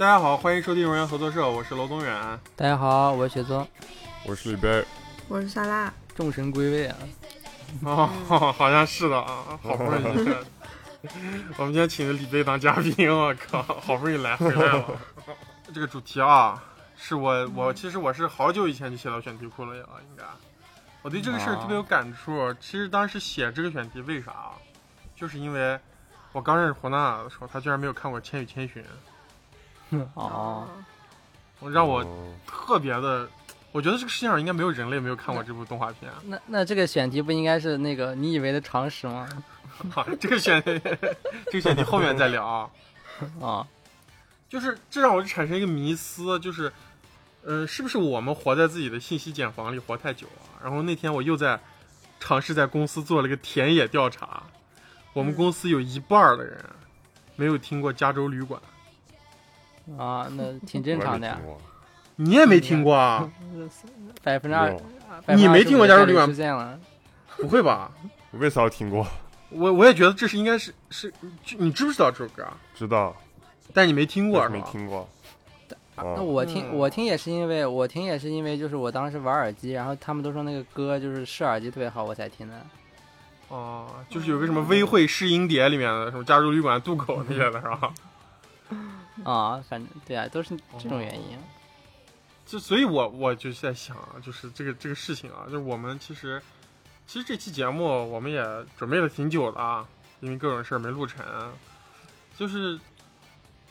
大家好，欢迎收听荣源合作社，我是娄宗远。大家好，我是雪宗，我是李贝，我是萨拉。众神归位啊！哦，好像是的啊，好不容易是。我们今天请的李贝当嘉宾，我靠，好不容易来回来了。这个主题啊，是我我其实我是好久以前就写到选题库了呀，应该。我对这个事儿特别有感触。其实当时写这个选题，为啥？就是因为我刚认识胡娜的时候，她居然没有看过《千与千寻》。哦，让我特别的，我觉得这个世界上应该没有人类没有看过这部动画片。那那这个选题不应该是那个你以为的常识吗？好，这个选题 这个选题后面再聊啊。啊，就是这让我产生一个迷思，就是，呃，是不是我们活在自己的信息茧房里活太久了？然后那天我又在尝试在公司做了个田野调查，我们公司有一半的人没有听过《加州旅馆》。啊，那挺 正常的呀。你也没听过啊？百分之二，你没听过《加州旅馆》？出现了？不会吧？我为啥听过？我我也觉得这是应该是是，你知不知道这首歌啊？知道，但你没听过是吧？没听过。那我听我听也是因为我听也是因为就是我当时玩耳机，然后他们都说那个歌就是试耳机特别好，我才听的。哦，就是有个什么微会试音碟里面的什么《加州旅馆》渡口那些的是吧？啊，反正对啊，都是这种原因。就所以，我我就在想啊，就是这个这个事情啊，就是我们其实，其实这期节目我们也准备了挺久了啊，因为各种事儿没录成。就是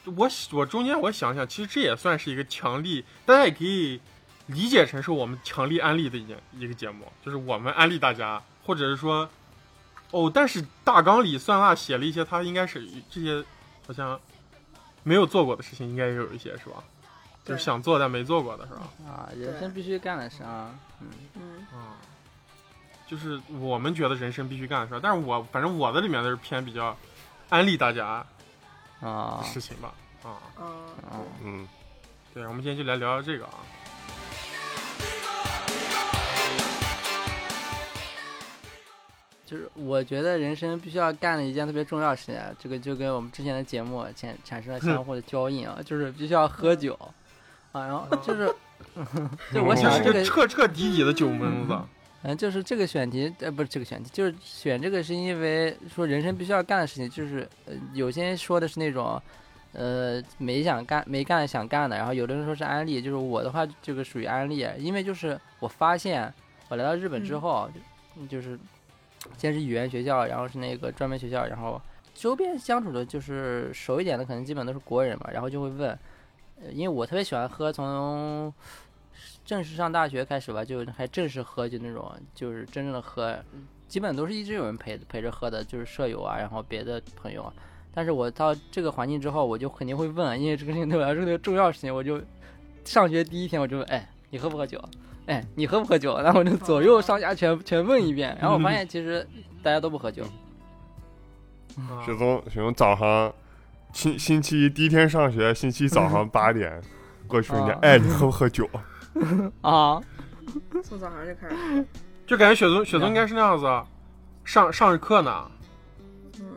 我我中间我想想，其实这也算是一个强力，大家也可以理解成是我们强力安利的一一个节目，就是我们安利大家，或者是说，哦，但是大纲里酸辣写了一些，他应该是这些好像。没有做过的事情应该也有一些是吧？就是想做但没做过的是吧？啊，人生必须干的事啊，嗯。嗯。啊，就是我们觉得人生必须干的事，但是我反正我的里面的是偏比较安利大家啊事情吧，啊。啊嗯，对，我们今天就来聊聊这个啊。就是我觉得人生必须要干的一件特别重要的事情，这个就跟我们之前的节目产产生了相互的交印啊，就是必须要喝酒啊，然后 就是，就我想这个彻彻底底的酒蒙子，嗯，就是这个选题，呃，不是这个选题，就是选这个是因为说人生必须要干的事情，就是呃，有些人说的是那种，呃，没想干没干想干的，然后有的人说是安利，就是我的话这个属于安利，因为就是我发现我来到日本之后，就是。先是语言学校，然后是那个专门学校，然后周边相处的就是熟一点的，可能基本都是国人嘛。然后就会问，因为我特别喜欢喝，从正式上大学开始吧，就还正式喝，就那种就是真正的喝，基本都是一直有人陪陪着喝的，就是舍友啊，然后别的朋友。但是我到这个环境之后，我就肯定会问，因为这个事情对我来说特别重要事情，我就上学第一天我就问，哎，你喝不喝酒？哎，你喝不喝酒？然后我就左右上下全全问一遍，然后我发现其实大家都不喝酒。雪松，雪松早上星星期一第一天上学，星期一早上八点过去人家，哎，你喝不喝酒？啊，从早上就开始，就感觉雪松雪松应该是那样子，上上着课呢。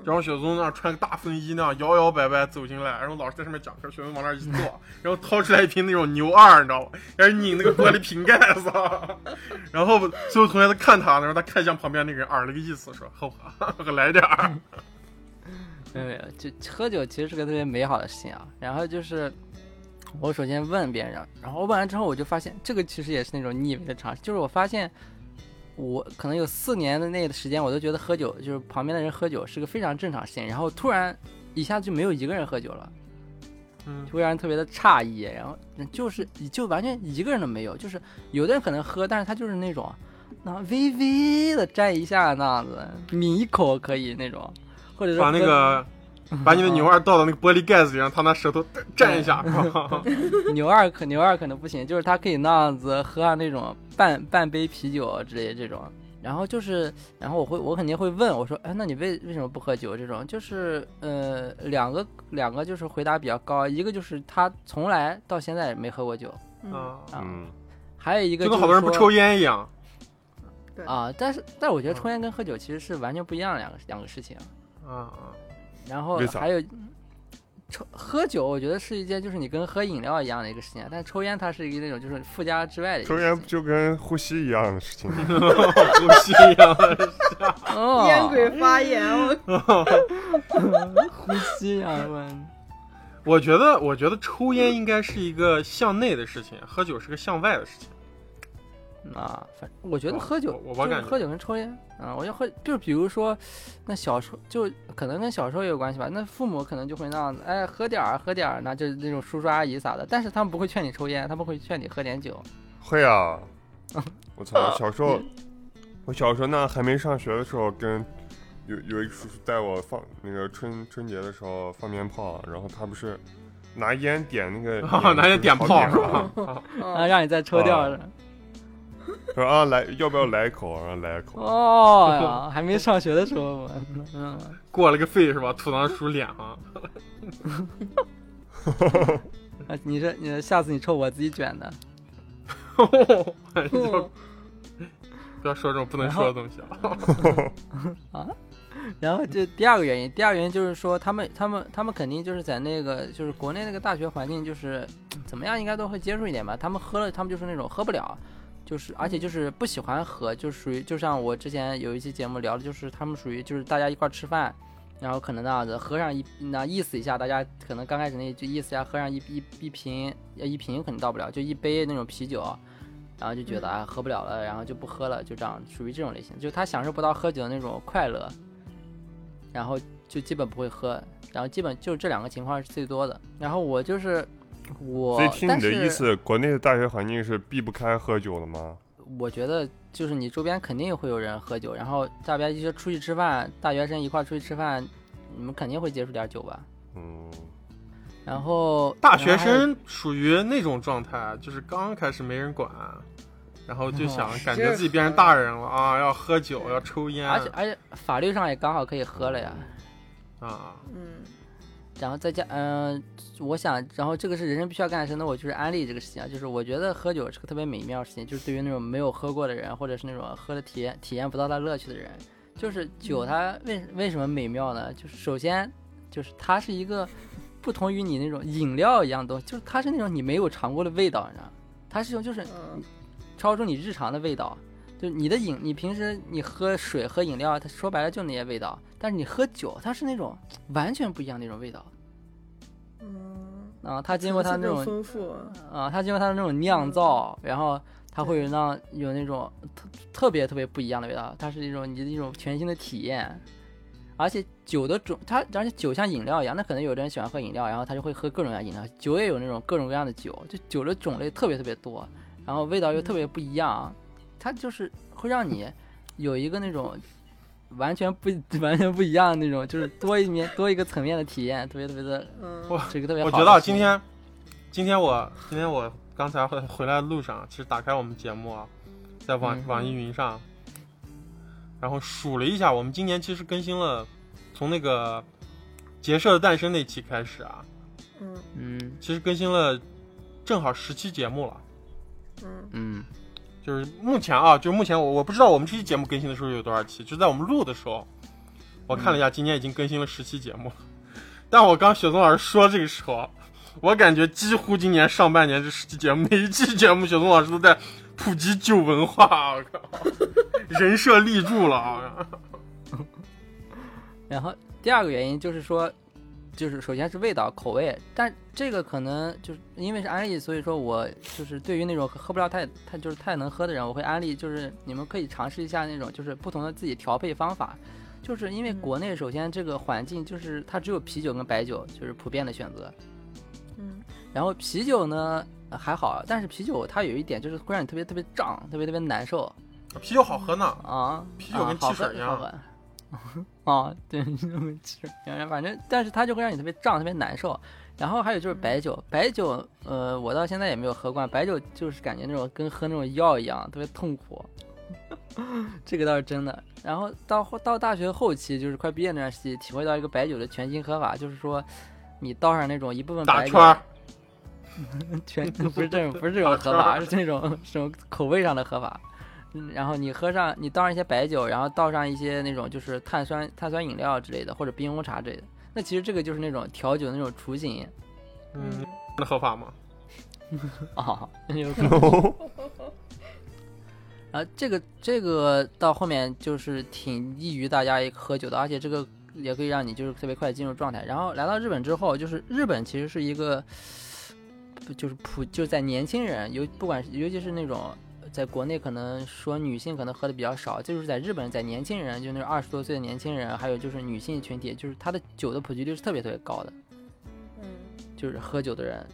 然后雪松那穿个大风衣那样摇摇摆摆走进来，然后老师在上面讲课，雪松往那一坐，然后掏出来一瓶那种牛二，你知道吗？开始拧那个玻璃瓶盖子，然后所有同学都看他，然后他看向旁边那个人，耳了个意思，说喝喝，来点儿。没有没有，就喝酒其实是个特别美好的事情啊。然后就是我首先问别人，然后问完之后，我就发现这个其实也是那种你以为的常识，就是我发现。我可能有四年的那个时间，我都觉得喝酒就是旁边的人喝酒是个非常正常事情，然后突然一下子就没有一个人喝酒了，嗯，就会让人特别的诧异，然后就是就完全一个人都没有，就是有的人可能喝，但是他就是那种那微微的沾一下那样子，抿一口可以那种，或者是把那个。把你的牛二倒到那个玻璃盖子里，让他拿舌头蘸一下。牛二可牛二可能不行，就是他可以那样子喝上那种半半杯啤酒之类这种。然后就是，然后我会我肯定会问我说，哎，那你为为什么不喝酒？这种就是呃两个两个就是回答比较高，一个就是他从来到现在没喝过酒啊，嗯，还有一个就跟好多人不抽烟一样。啊，但是但是我觉得抽烟跟喝酒其实是完全不一样的两个两个事情啊啊。然后还有，抽喝酒，我觉得是一件就是你跟喝饮料一样的一个事情，但抽烟它是一个那种就是附加之外的一个抽事情。烟就跟呼吸一样的事情。呼吸一样的。哦，烟鬼发言，我 呼吸啊，我我觉得，我觉得抽烟应该是一个向内的事情，喝酒是个向外的事情。啊，反我觉得喝酒，我我感觉就是喝酒跟抽烟啊，我要喝，就是比如说，那小时候就可能跟小时候也有关系吧。那父母可能就会那样子，哎，喝点儿，喝点儿，那就是那种叔叔阿姨啥的，但是他们不会劝你抽烟，他们会劝你喝点酒。会啊，我操！小时候，我小时候那还没上学的时候，跟有有一个叔叔带我放那个春春节的时候放鞭炮，然后他不是拿烟点那个 啊，拿烟点炮是吧？吧？啊让你再抽掉啊是。说啊来要不要来一口？然后来一口。哦呀，还没上学的时候，我嗯，过了个肺是吧？吐到叔脸上。啊 你这你下次你抽我自己卷的。不要说这种不能说的东西啊！然后这第二个原因，第二个原因就是说，他们他们他们肯定就是在那个就是国内那个大学环境，就是怎么样应该都会接触一点吧。他们喝了，他们就是那种喝不了，就是而且就是不喜欢喝，就属于就像我之前有一期节目聊的，就是他们属于就是大家一块儿吃饭，然后可能那样子喝上一那意思一下，大家可能刚开始那就意思一下喝上一一一瓶呃一瓶可能到不了，就一杯那种啤酒。然后就觉得啊喝不了了，然后就不喝了，就这样属于这种类型，就他享受不到喝酒的那种快乐，然后就基本不会喝，然后基本就这两个情况是最多的。然后我就是我，所以听你的意思，国内的大学环境是避不开喝酒的吗？我觉得就是你周边肯定会有人喝酒，然后大家一些出去吃饭，大学生一块出去吃饭，你们肯定会接触点酒吧。嗯，然后大学生属于那种状态，就是刚开始没人管，然后就想哦感觉自己变成大人了啊，要喝酒，要抽烟而且而且法律上也刚好可以喝了呀。啊。嗯然后再加，嗯、我想，然后这个是人生必须要干的事，那我就是安利这个事情啊，就是我觉得喝酒是个特别美妙的事情，就是对于那种没有喝过的人，或者是那种喝的体验体验不到它乐趣的人，就是酒它为为什么美妙呢？就是首先就是它是一个不同于你那种饮料一样的东西，就是它是那种你没有尝过的味道，你知道吗？它是一种就是嗯超出你日常的味道。就是你的饮，你平时你喝水喝饮料，它说白了就那些味道，但是你喝酒，它是那种完全不一样的那种味道嗯，啊！它经过它那种丰富，啊，它经过它的那种酿造，然后它会有那有那种特特别特别不一样的味道，它是一种你的一种全新的体验。而且酒的种，它而且酒像饮料一样，那可能有的人喜欢喝饮料，然后他就会喝各种各样的饮料。酒也有那种各种各样的酒，就酒的种类特别特别多，然后味道又特别不一样，它就是会让你有一个那种完全不 完全不一样的那种，就是多一面 多一个层面的体验，特别特别的嗯，我这个特别好我觉得今天，今天我今天我刚才回回来的路上，其实打开我们节目啊，在网、嗯。网易云上，然后数了一下，我们今年其实更新了，从那个结社的诞生那期开始啊，嗯。嗯。其实更新了正好十期节目了。嗯。嗯就是目前啊，就是目前我我不知道我们这期节目更新的时候有多少期，就在我们录的时候，我看了一下，今年已经更新了十期节目。但我刚雪松老师说这个时候，我感觉几乎今年上半年这十期节目，每一期节目雪松老师都在普及酒文化，我靠，人设立住了啊！然后第二个原因就是说，就是首先是味道口味，但这个可能就是因为是安利，所以说我就是对于那种喝不了太太就是太能喝的人，我会安利，就是你们可以尝试一下那种就是不同的自己调配方法。就是因为嗯国内首先这个环境就是它只有啤酒跟白酒就是普遍的选择，嗯然后啤酒呢呃还好，但是啤酒它有一点就是会让你特别特别胀，特别特别难受。啤酒好喝呢，啊，啤酒跟汽水一样喝 哦，对，就跟汽水一样，反正但是它就会让你特别胀，特别难受。然后还有就是白酒，白酒，呃，我到现在也没有喝惯，白酒就是感觉那种跟喝那种药一样，特别痛苦。这个倒是真的。然后到后到大学后期，就是快毕业那段时期，体会到一个白酒的全新喝法，就是说，你倒上那种一部分白酒 全不是这种不是这种喝法，是那种什么口味上的喝法。嗯，然后你喝上，你倒上一些白酒，然后倒上一些那种就是碳酸碳酸饮料之类的，或者冰红茶之类的。那其实这个就是那种调酒的那种雏形嗯，那合法吗？啊，有可能。然后这个这个到后面就是挺易于大家喝酒的，而且这个也可以让你就是特别快进入状态。然后来到日本之后，就是日本其实是一个，就是普就在年轻人，尤不管尤其是那种在国内可能说女性可能喝的比较少，就是在日本在年轻人，就那种二十多岁的年轻人，还有就是女性群体，就是他的酒的普及率是特别特别高的。嗯就是喝酒的人，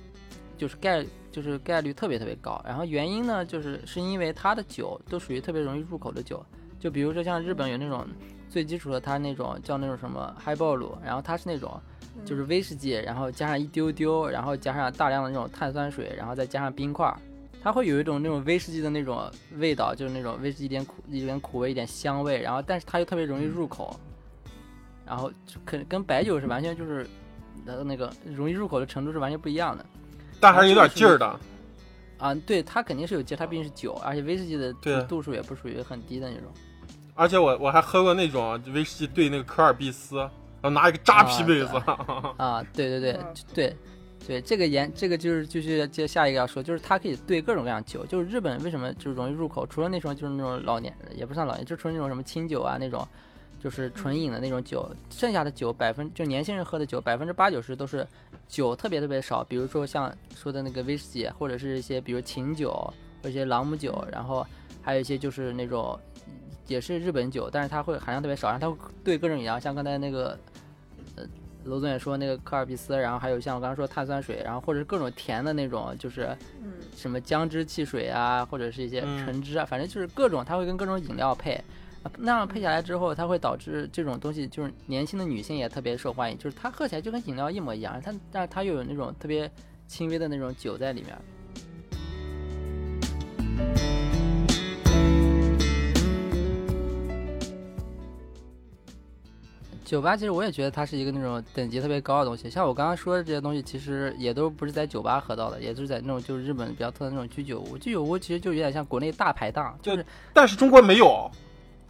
就是概就是概率特别特别高。然后原因呢，就是是因为它的酒都属于特别容易入口的酒，就比如说像日本有那种最基础的，它那种叫那种什么 highball，然后它是那种就是威士忌，然后加上一丢丢，然后加上大量的那种碳酸水，然后再加上冰块儿。它会有一种那种威士忌的那种味道，就是那种威士忌一点苦一点苦味一点香味，然后但是它又特别容易入口，然后就可跟白酒是完全就是呃那个容易入口的程度是完全不一样的。但还是有点劲儿的。啊，对，它肯定是有劲，它毕竟是酒，而且威士忌的度数也不属于很低的那种。而且我我还喝过那种威士忌兑那个科尔必斯，然后拿一个扎啤杯子。啊，对对对嗯对对，这个研这个就是继续接下一个要说，就是它可以兑各种各样酒。就是日本为什么就是容易入口，除了那种就是那种老年也不算老年，就除了那种什么清酒啊那种，就是纯饮的那种酒，剩下的酒百分就年轻人喝的酒百分之八九十都是酒特别特别少，比如说像说的那个威士忌，或者是一些比如琴酒或者一些朗姆酒，然后还有一些就是那种也是日本酒，但是它会含量特别少，然后它会兑各种饮料，像刚才那个罗总也说那个科尔必斯，然后还有像我刚刚说碳酸水，然后或者是各种甜的那种，就是嗯什么姜汁汽水啊，或者是一些嗯橙汁啊，反正就是各种，它会跟各种饮料配。啊那样配下来之后，它会导致这种东西就是年轻的女性也特别受欢迎，就是它喝起来就跟饮料一模一样，它但是它又有那种特别轻微的那种酒在里面。酒吧其实我也觉得它是一个那种等级特别高的东西，像我刚刚说的这些东西，其实也都不是在酒吧喝到的，也就是在那种就是日本比较特的那种居酒屋。居酒屋其实就有点像国内大排档，就是但是中国没有，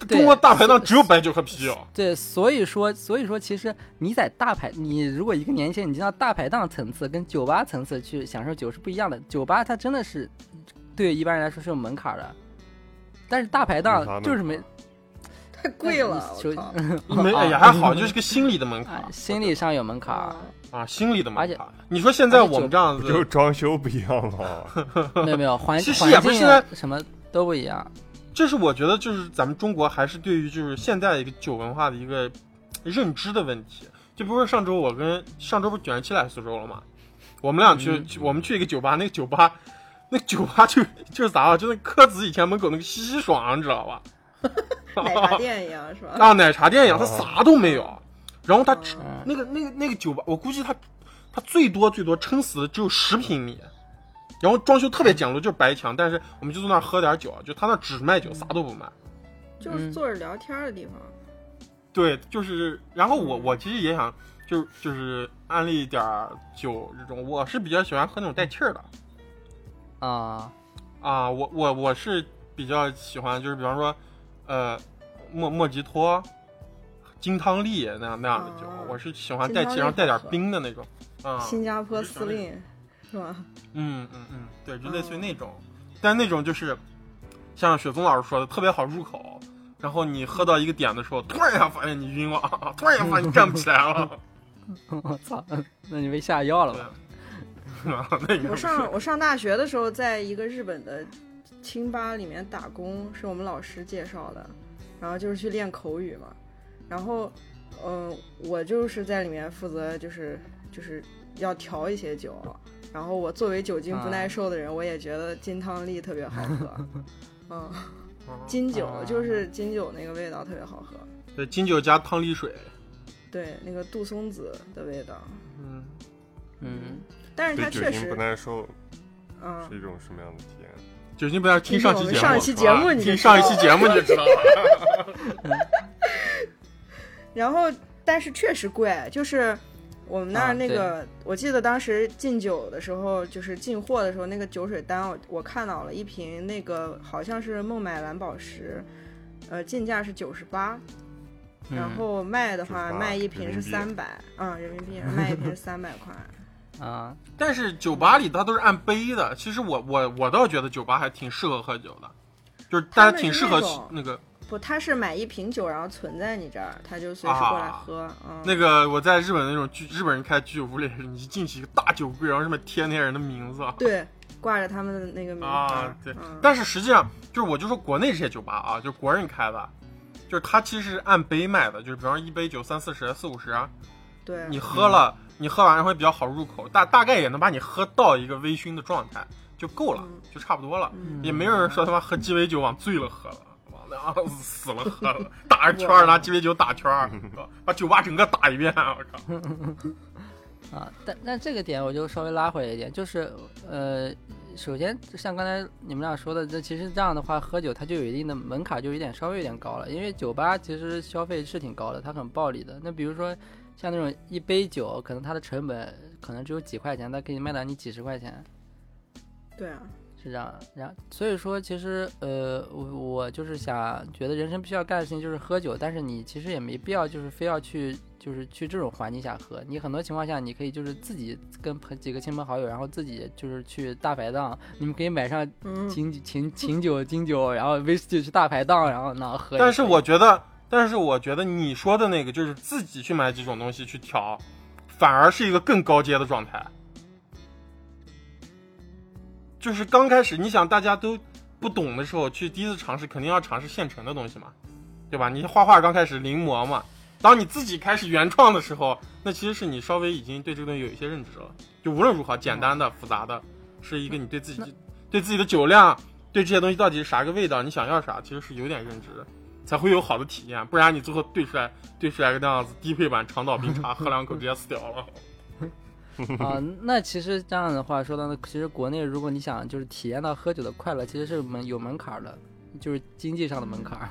中国大排档只有白酒和啤酒。对，所以说，所以说，其实你在大排，你如果一个年轻人，你进到大排档层次跟酒吧层次去享受酒是不一样的。酒吧它真的是对一般人来说是有门槛的，但是大排档就是没太贵了！没，哎呀，还好，就是个心理的门槛啊，心理上有门槛。啊啊，心理的门槛。你说现在我们这样子就子，装修不一样了？没有没有环 其实也不是现在什么都不一样。这是我觉得就是咱们中国还是对于就是现在一个酒文化的一个认知的问题。就比如说上周我跟上周不是卷人七来苏州了吗？我们俩去，嗯我们去一个酒吧，那个酒吧，那个酒吧就就是咋啊？就那柯子以前门口那个西西爽，你知道吧？奶茶店一样是吧？啊，奶茶店一样，它啥都没有。然后它那个那个那个酒吧，我估计它它最多最多撑死的只有十平米，然后装修特别简陋，就是白墙，但是我们就坐那儿喝点酒，就他那只卖酒，啥都不卖。就是坐着聊天的地方。对，就是，然后我我其实也想就就是安利一点儿酒这种，我是比较喜欢喝那种带气儿的啊，啊，我我我是比较喜欢就是比方说，呃，莫莫吉托、金汤力那样那样的酒，啊我是喜欢带气，然后带点冰的那种啊。新加坡司令是吧？嗯嗯嗯，对，就类似于那种，但那种就是像雪松老师说的，特别好入口。然后你喝到一个点的时候，突然一下发现你晕了，突然一下发现你站不起来了。我操，那你被下药了吧？我上我上大学的时候，在一个日本的清吧里面打工，是我们老师介绍的，然后就是去练口语嘛。然后，嗯、我就是在里面负责就是就是要调一些酒，然后我作为酒精不耐受的人，我也觉得金汤力特别好喝。嗯，金酒啊就是金酒那个味道特别好喝，对金酒加汤力水，对那个杜松子的味道。嗯，嗯，但是它确实酒精不，耐受嗯是，一种什么样的体验？酒精不要听上期节目，听我们上一期节目就听上一知道期节目你就知道了。然后但是确实贵，就是我们那啊儿那个，我记得当时进酒的时候，就是进货的时候，那个酒水单我我看到了一瓶那个好像是孟买蓝宝石，呃，进价是九十八，然嗯后卖的话卖一瓶是三百，嗯，人民币卖一瓶是三百块。啊，但是酒吧里它都是按杯的，其实我我我倒觉得酒吧还挺适合喝酒的，就是大家挺适合那那个不，他是买一瓶酒，然后存在你这儿，他就随时过来喝。嗯，那个我在日本那种居日本人开居酒屋里，你一进去一个大酒柜，然后上面贴那些人的名字。对，挂着他们的那个名字。啊，对，嗯、但是实际上就是我就说国内这些酒吧啊，就国人开的，就是他其实是按杯卖的，就是比方说一杯酒三四十、四五十，啊对，你喝了，你喝完会比较好入口，大大概也能把你喝到一个微醺的状态就够了，嗯就差不多了。嗯也没有人说他妈喝鸡尾酒往醉了喝了，往那样死了喝了，打着圈儿拿鸡尾酒打圈儿，把酒吧整个打一遍，我靠！啊，但但这个点我就稍微拉回来一点，就是呃，首先像刚才你们俩说的，这其实这样的话，喝酒它就有一定的门槛，就有点稍微有点高了，因为酒吧其实消费是挺高的，它很暴利的。那比如说像那种一杯酒，可能它的成本可能只有几块钱，它可以卖到你几十块钱。对啊，是这样，然后所以说，其实呃，我我就是想觉得人生必须要干的事情就是喝酒，但是你其实也没必要就是非要去就是去这种环境下喝，你很多情况下你可以就是自己跟朋几个亲朋好友，然后自己就是去大排档，你们可以买上嗯，琴琴琴酒、金酒，然后威士忌去大排档，然后那喝也可以。但是我觉得，但是我觉得你说的那个就是自己去买几种东西去调，反而是一个更高阶的状态。就是刚开始，你想大家都不懂的时候，去第一次尝试，肯定要尝试现成的东西嘛，对吧？你画画刚开始临摹嘛，当你自己开始原创的时候，那其实是你稍微已经对这个东西有一些认知了。就无论如何，简单的、复杂的，是一个你对自己、对自己的酒量、对这些东西到底是啥个味道，你想要啥，其实是有点认知的，才会有好的体验。不然你最后兑出来兑出来个那样子低配版长岛冰茶，喝两口直接死掉了。啊，那其实这样的话说到呢，其实国内如果你想就是体验到喝酒的快乐，其实是门有门槛儿的，就是经济上的门槛儿。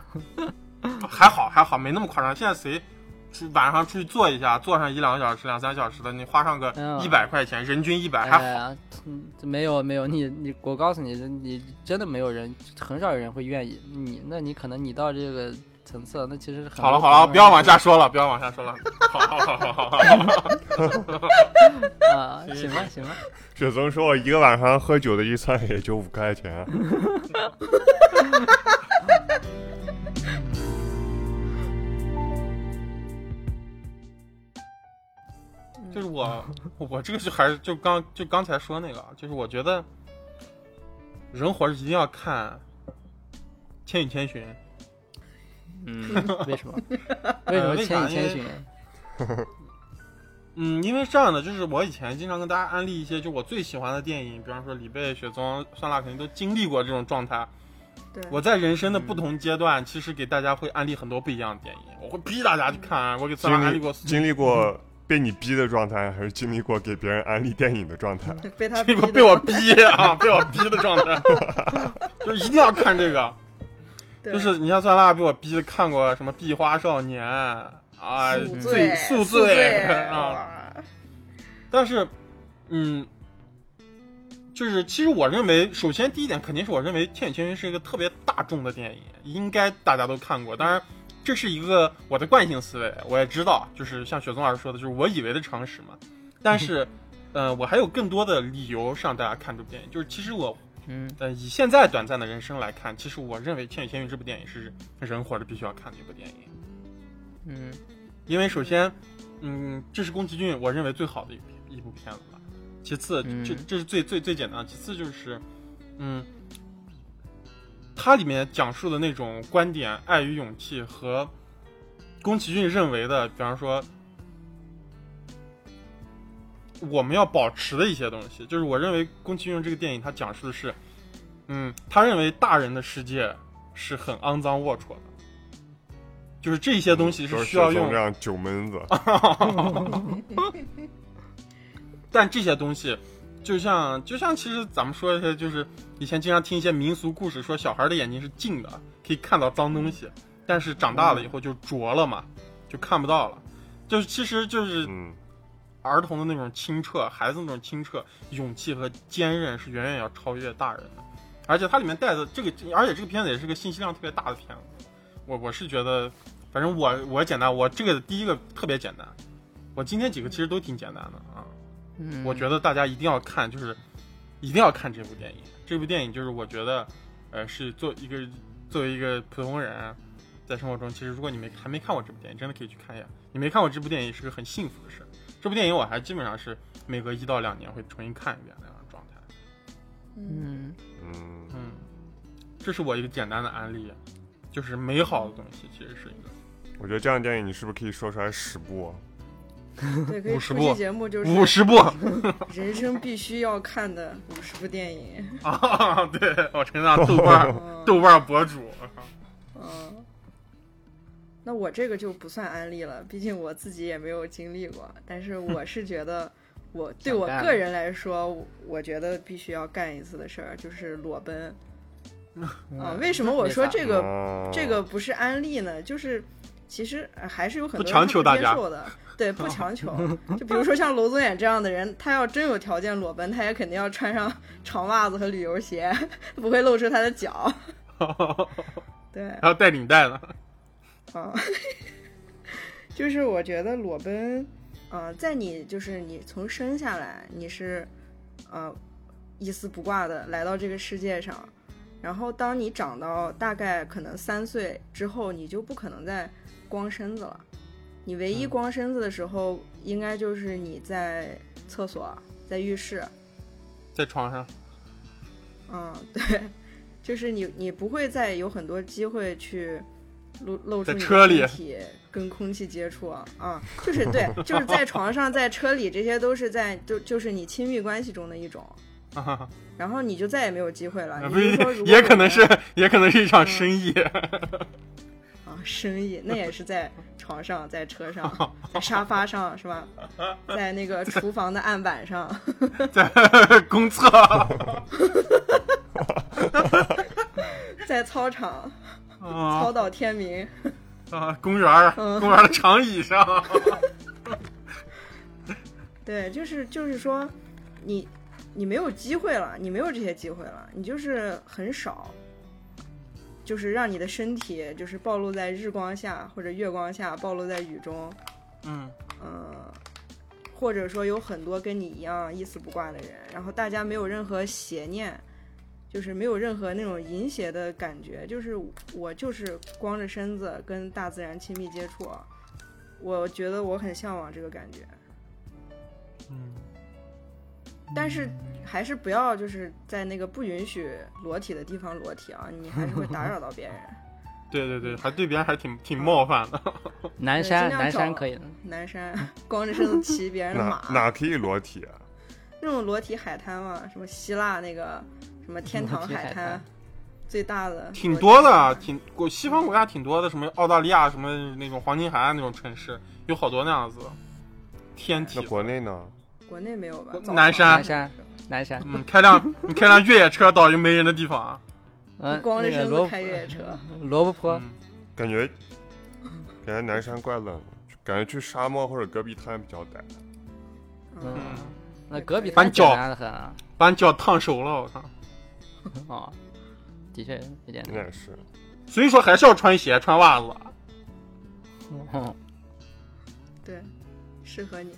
还好还好，没那么夸张。现在谁出晚上出去坐一下，坐上一两个小时、两三小时的，你花上个嗯一百块钱，人均一百还好。嗯，没有没有，你你，我告诉你，你真的没有人，很少有人会愿意你，那你可能你到这个层次，那其实很好了好了，不要往下说了，不要往下说了。好好好好好好。啊，行吧行吧，雪松说，我一个晚上喝酒的预算也就五块钱。就是我，我这个是还是就刚就刚才说那个，啊就是我觉得人活着一定要看《千与千寻》。嗯，为什么？为什么千与千寻？嗯，因为这样的，就是我以前经常跟大家安利一些就我最喜欢的电影，比方说李贝、雪松、酸辣肯定都经历过这种状态。对，我在人生的不同阶段，其实给大家会安利很多不一样的电影，我会逼大家去看。我给酸辣安利经过历经历过被你逼的状态，还是经历过给别人安利电影的状态？被他这个逼被我逼啊，被我逼的状态，就是一定要看这个。就是你像酸辣被我逼的看过什么《壁花少年》啊，宿醉醉宿宿醉啊，但是，嗯，就是其实我认为，首先第一点肯定是我认为《千与千寻》是一个特别大众的电影，应该大家都看过。当然，这是一个我的惯性思维，我也知道，就是像雪松老师说的，就是我以为的常识嘛。但是，呃，我还有更多的理由让大家看这部电影，就是其实我嗯呃，以现在短暂的人生来看，其实我认为《千与千寻》这部电影是人活着必须要看的一部电影。嗯因为首先，嗯，这是宫崎骏我认为最好的一片一部片子了。其次，嗯这这是最最最简单的。其次就是，嗯，它里面讲述的那种观点、爱与勇气和宫崎骏认为的，比方说我们要保持的一些东西，就是我认为宫崎骏这个电影它讲述的是，嗯，他认为大人的世界是很肮脏龌龊的。就是这些东西是需要用这样酒闷子。但这些东西，就像就像其实咱们说一些，就是以前经常听一些民俗故事，说小孩的眼睛是净的，可以看到脏东西，但是长大了以后就浊了嘛，就看不到了。就是其实就是嗯，儿童的那种清澈，孩子那种清澈、勇气和坚韧是远远要超越大人的。而且它里面带的这个，而且这个片子也是个信息量特别大的片子。我我是觉得反正我我简单，我这个第一个特别简单，我今天几个其实都挺简单的啊。嗯，我觉得大家一定要看，就是一定要看这部电影。这部电影就是我觉得，呃，是做一个作为一个普通人，在生活中，其实如果你没还没看过这部电影，真的可以去看一下。你没看过这部电影是个很幸福的事。这部电影我还基本上是每隔一到两年会重新看一遍那样的状态。嗯嗯，嗯，这是我一个简单的案例，就是美好的东西其实是一个我觉得这样的电影你是不是可以说出来十部？对，可以50部出期节目就是五十部 人生必须要看的五十部电影。啊！对，我成了豆瓣 豆瓣儿博主。嗯，那我这个就不算安利了，毕竟我自己也没有经历过。但是我是觉得，我对我个人来说，我我觉得必须要干一次的事儿就是裸奔。啊，为什么我说这个啊这个不是安利呢？就是其实呃还是有很多人他不强求大家接受的，对，不强求。就比如说像娄宗远这样的人，他要真有条件裸奔，他也肯定要穿上长袜子和旅游鞋，不会露出他的脚。对，还要带领带呢。啊，就是我觉得裸奔，呃，在你就是你从生下来你是，呃，一丝不挂的来到这个世界上，然后当你长到大概可能三岁之后，你就不可能再光身子了。你唯一嗯光身子的时候，应该就是你在厕所、在浴室，在床上，嗯，对，就是你你不会再有很多机会去露露出你的在车里身体跟空气接触啊，啊，就是对，就是在床上、在车里，这些都是在就就是你亲密关系中的一种，啊，然后你就再也没有机会了。也可能是也可能是一场生意。啊生意，那也是在床上、在车上、在沙发上是吧？在那个 厨房的案板上，在公厕，在操场啊。操到天明。啊，公园公园的长椅上，对，就是就是说，你你没有机会了，你没有这些机会了，你就是很少，就是让你的身体就是暴露在日光下或者月光下，暴露在雨中，嗯，嗯、或者说有很多跟你一样一丝不挂的人，然后大家没有任何邪念。就是没有任何那种淫邪的感觉，就是我就是光着身子跟大自然亲密接触，我觉得我很向往这个感觉。嗯，但是还是不要就是在那个不允许裸体的地方裸体啊，你还是会打扰到别人。对对对，还对别人还挺挺冒犯的。南山南山可以的，南山光着身子骑别人的哪马，哪可以裸体啊？那种裸体海滩嘛，什么希腊那个什么天堂海海滩滩，最大的挺多的，啊挺国西方国家挺多的，什么澳大利亚什么那种黄金海岸那种城市，有好多那样子天体那。国内呢？国内没有吧？南山南山南山，嗯，开辆你开辆越野车到一个没人的地方啊，嗯，光着身子开越野车，萝卜坡，嗯，感觉感觉南山怪冷的，感觉去沙漠或者戈壁滩比较带。嗯，那戈壁把滩简的很啊，把你脚烫熟了，我靠！哦，的确有点那也是，所以说还是要穿鞋穿袜子。嗯。对，适合你。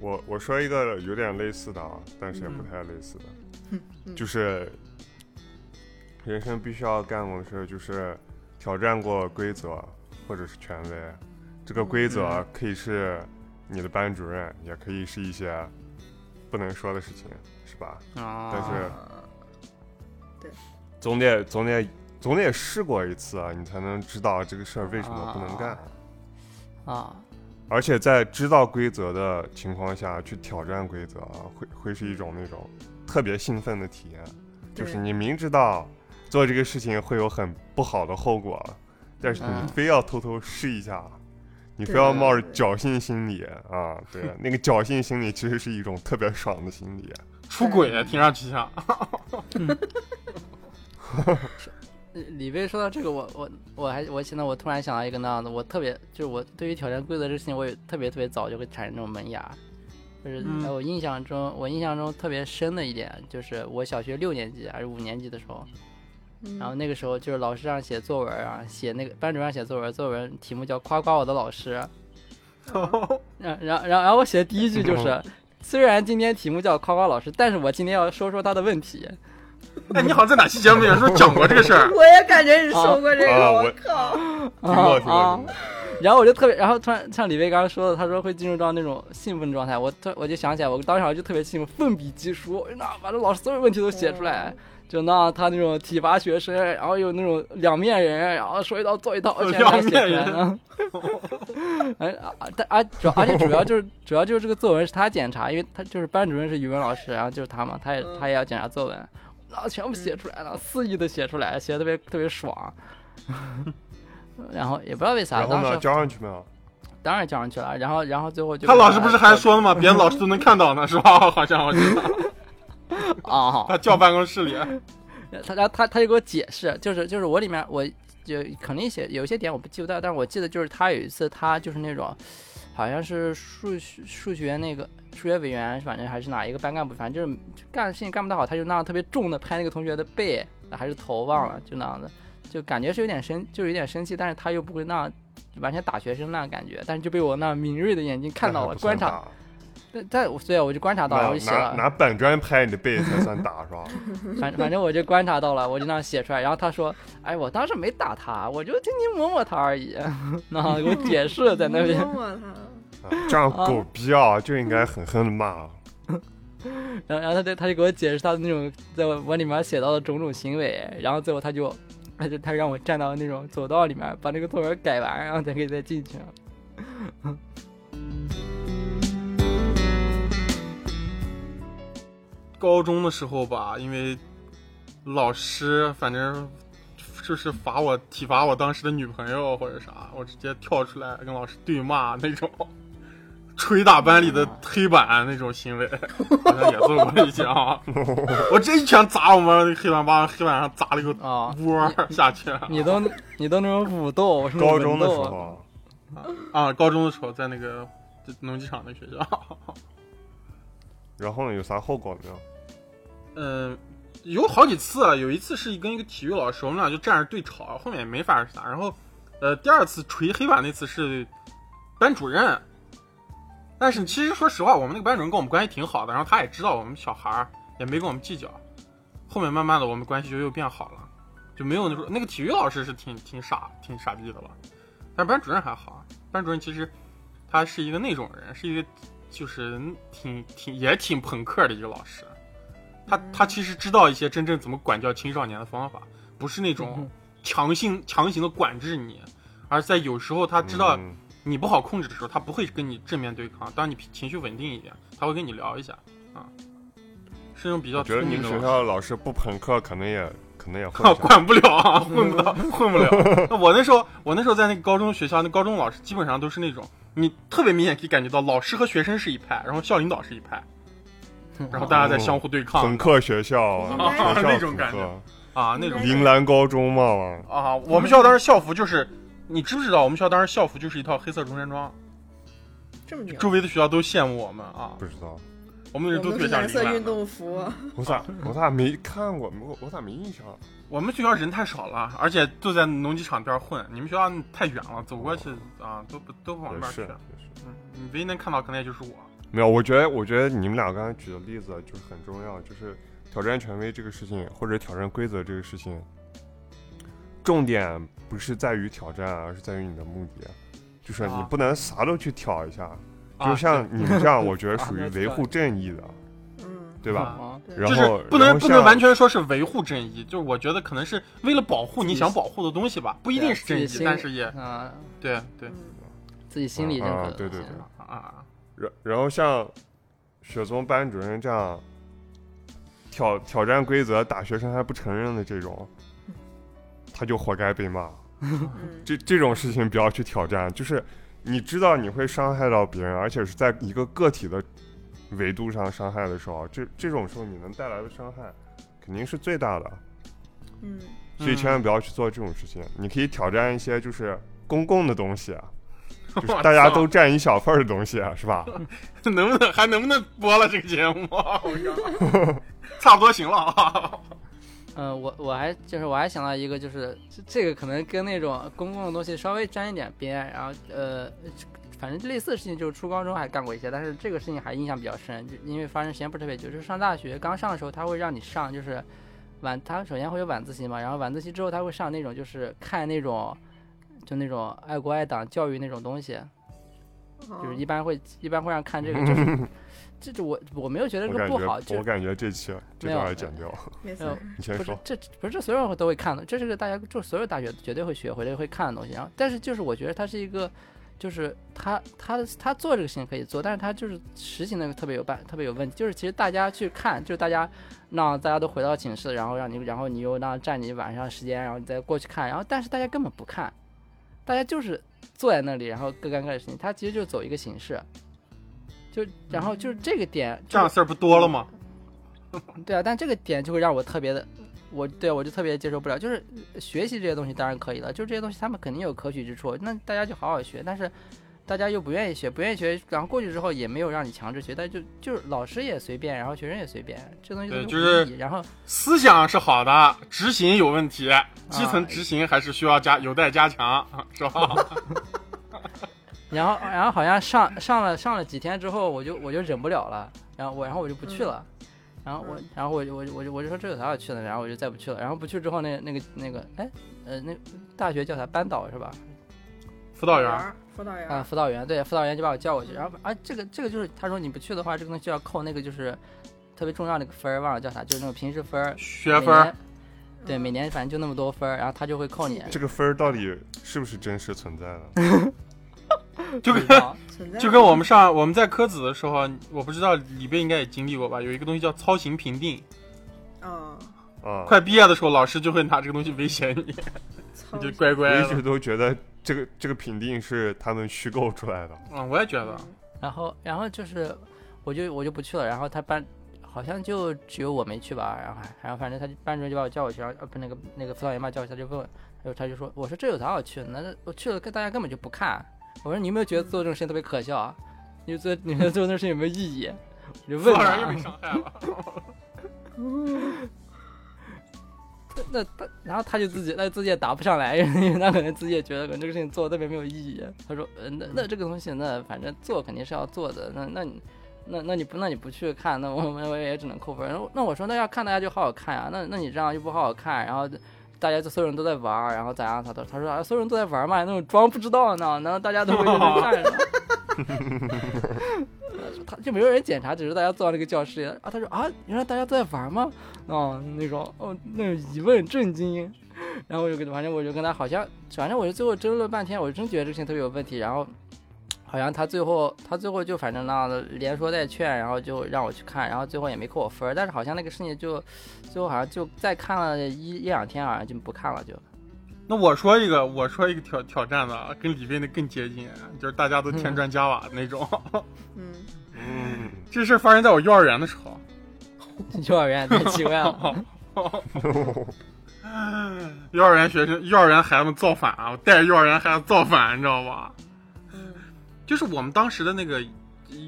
我我说一个有点类似的啊，但是也不嗯太类似的，嗯就是人生必须要干过的事，就是挑战过规则或者是权威。这个规则嗯可以是你的班主任，也可以是一些不能说的事情，是吧？啊，但是对总得总得总得试过一次啊，你才能知道这个事儿为什么不能干。啊，而且在知道规则的情况下去挑战规则啊，会会是一种那种特别兴奋的体验。就是你明知道做这个事情会有很不好的后果，但是你嗯非要偷偷试一下，你非要冒着侥幸心理啊，对，那个侥幸心理其实是一种特别爽的心理。出轨听上去像，李贝说到这个，我我我还我现在我突然想到一个那样的，我特别就是我对于挑战规则这事情，我也特别特别早就会产生这种萌芽，就是我印象中，我印象中特别深的一点就是我小学六年级还是五年级的时候，嗯然后那个时候就是老师让写作文啊，写那个班主任让写作文，作文题目叫夸夸我的老师。然然然然后我写的第一句就是，虽然今天题目叫夸夸老师，但是我今天要说说他的问题。哎，你好像在哪期节目里面说讲过这个事儿？我也感觉你说过这个，我啊我靠！听过听过啊。然后我就特别，然后突然像李威刚刚说的，他说会进入到那种兴奋状态，我特我就想起来，我当时好像就特别兴奋，奋笔疾书，那把这老师所有问题都写出来，就那他那种体罚学生，然后有那种两面人，然后说一套做一套，全部写出来呢。哎啊，但啊主而且主要就是主要就是这个作文是他检查，因为他就是班主任是语文老师，然后就是他嘛，他也他也要检查作文，然后全部写出来了，肆意的写出来，写的特别特别爽。然后也不知道为啥，然后呢，交上去没有？当然交上去了，然后然后最后就他老师不是还说了吗？别的老师都能看到呢，是吧？好像我记得啊，他叫办公室里，他他他他就给我解释，就是就是我里面我就肯定写有些点我不记不到，但是我记得就是他有一次他就是那种好像是数学数学那个数学委员，反正还是哪一个班干部，反正就是干事情干不大好，他就那样特别重的拍那个同学的背还是头忘了，就那样的，就感觉是有点生，就有点生气，但是他又不会那样完全打学生那样感觉，但是就被我那敏锐的眼睛看到了，观察，打但但所以我就观察到了，拿我就写了。拿拿板砖拍你的背才算打是吧？反反正我就观察到了，我就那样写出来。然后他说：“哎，我当时没打他，我就轻轻摸摸他而已。”那给我解释在那边。摸摸他，啊这样狗逼啊，就应该狠狠的骂。然后然后他就他就给我解释他的那种在我我里面写到的种种行为。然后最后他就他就他让我站到那种走道里面，把那个作文改完，然后才可以再进去。高中的时候吧，因为老师反正就是罚我体罚我当时的女朋友或者啥，我直接跳出来跟老师对骂那种，捶打班里的黑板那种行为，好像也做过一些啊。我这一拳砸我们黑板，把黑板上砸了一个啊、窝儿下去。你都你都那种武斗，我是高中的时候，啊，高中的时候在那个就农机厂那学校，然后呢，有啥后果没有？嗯，有好几次啊，有一次是跟一个体育老师，我们俩就站着对吵，后面也没发生啥。然后，呃，第二次捶黑板那次是班主任，但是其实说实话，我们那个班主任跟我们关系挺好的，然后他也知道我们小孩儿，也没跟我们计较。后面慢慢的，我们关系就又变好了，就没有那种那个体育老师是挺挺傻挺傻逼的了，但班主任还好。班主任其实他是一个那种人，是一个就是挺挺也挺朋克的一个老师。他他其实知道一些真正怎么管教青少年的方法，不是那种强行强行的管制你，而在有时候他知道嗯你不好控制的时候，他不会跟你正面对抗。当你情绪稳定一点，他会跟你聊一下啊，是那种比较我觉得你们学校的老师。不朋克，可能也可能也。管不了啊，混不到，混不了。那我那时候，我那时候在那个高中学校，那高中老师基本上都是那种，你特别明显可以感觉到，老师和学生是一派，然后校领导是一派，然后大家在相互对抗朋克学校啊，啊学校那种感觉啊，那种铃兰高中嘛，啊，我们学校当时校服就是，你知不知道？我们学校当时校服就是一套黑色中山装，这么牛，周围的学校都羡慕我们啊，不知道，我们那人都我们是特别像。蓝色运动服，我咋我咋没看过？我我咋没印象？我们学校人太少了，而且都在农机厂边儿混。你们学校太远了，走过去啊都不都不往那边去也是。也是。嗯，你唯一能看到可能也就是我。没有，我觉得，我觉得你们俩刚才举的例子就是很重要，就是挑战权威这个事情，或者挑战规则这个事情，重点不是在于挑战，而是在于你的目的，就是你啊不能啥都去挑一下，啊就像你们这样，我觉得啊属于维护正义的，嗯，对吧？然后就是不能不能完全说是维护正义，就是我觉得可能是为了保护你想保护的东西吧，不一定是正义但是也啊，对对嗯自己心里认可啊对对对啊啊然然后像雪松班主任这样挑挑战规则、打学生还不承认的这种，他就活该被骂。嗯，这这种事情不要去挑战，就是你知道你会伤害到别人，而且是在一个个体的维度上伤害的时候，这这种时候你能带来的伤害肯定是最大的，嗯，所以千万不要去做这种事情。你可以挑战一些就是公共的东西啊，就是大家都占一小份儿的东西啊，是吧？能不能还能不能播了这个节目？差不多行了啊。嗯，我我还就是我还想到一个，就是这这个可能跟那种公共的东西稍微沾一点边，然后呃，反正类似的事情就是初高中还干过一些，但是这个事情还印象比较深，就因为发生时间不是特别久，就是上大学刚上的时候，他会让你上就是晚，他首先会有晚自习嘛，然后晚自习之后他会上那种就是看那种就那种爱国爱党教育那种东西，就是一般会一般会让看这个，就是 这这我我没有觉得这个不好，觉，我感觉这期这没有段要剪掉。没事没有，不是你先说。这不是这所有人都会看的，这是个大家就所有大学绝对会学会的会看的东西。然后，但是就是我觉得它是一个，就是他他他做这个事情可以做，但是他就是实行的特别有办特别有问题。就是其实大家去看，就是大家让大家都回到寝室，然后让你然后你又让占你晚上时间，然后你再过去看，然后但是大家根本不看，大家就是坐在那里，然后各干各的事情。他其实就走一个形式，就然后就是这个点，这样事儿不多了吗？对啊，但这个点就会让我特别的，我对我就特别接受不了。就是学习这些东西当然可以了，就这些东西他们肯定有可取之处，那大家就好好学。但是大家又不愿意学，不愿意学，然后过去之后也没有让你强制学，但就就是老师也随便，然后学生也随便，这东西就是然后思想是好的，执行有问题，基层执行还是需要加有待加强，是吧？然后然后好像上上了上了几天之后，我就我就忍不了了，然后我然后我就不去了。然后我，然后我就我就我就我就说这有啥要去的，然后我就再不去了。然后不去之后，那那个那个，哎，呃，那大学叫啥班导是吧？辅导员，辅导员啊，辅导员对，辅导员就把我叫过去，然后啊，这个这个就是他说你不去的话，这个东西就要扣那个就是特别重要的一个分儿，忘了叫啥，就是那种平时分儿，学分儿，对，每年反正就那么多分儿，然后他就会扣你。这个分儿到底是不是真实存在的？就跟 就跟我们上我们在科子的时候，我不知道李贝应该也经历过吧？有一个东西叫操行评定，啊，啊，快毕业的时候，老师就会拿这个东西威胁你，你就乖乖我。一直都觉得这个这个评定是他们虚构出来的。嗯，我也觉得，然后然后就是我就我就不去了，然后他班好像就只有我没去吧，然后还然后反正他就班主任就把我叫过去，然后呃不那个那个辅导员把我叫过去，他就问我，他就他就说我说这有啥好去的？那我去了，跟大家根本就不看。我说你有没有觉得做这种事情特别可笑啊？你做你觉得做这种事情有没有意义？我就问他被，伤害了。那他然后他就自己那自己也答不上来，因为他可能自己也觉得可能这个事情做的特别没有意义。他说，呃，那那这个东西，那反正做肯定是要做的，那那你。那那你不那你不去看，那我们我也只能扣分。那那我说那要看大家就好好看呀、那那你这样又不好好看，然后大家就所有人都在玩儿，然后咋样？他都他说啊，所有人都在玩儿嘛，那种装不知道呢，然后大家都会认真 看着。他就没有人检查，只是大家坐到那个教室里啊。他说啊，原来大家都在玩吗？哦，那种哦，那种疑问震惊。然后我就跟反正我就跟他好像，反正我就最后争论半天，我真觉得这事情特别有问题。然后好像他最后他最后就反正那连说带劝，然后就让我去看，然后最后也没扣我分儿。但是好像那个事情就最后好像就再看了一一两天，好像就不看了就。那我说一个，我说一个挑挑战的啊，跟李飞的更接近，就是大家都添砖加瓦的那种。嗯，嗯，这事儿发生在我幼儿园的时候。幼儿园太奇怪了，幼儿园学生、幼儿园孩子们造反啊！我带着幼儿园孩子造反，你知道吧？嗯，就是我们当时的那个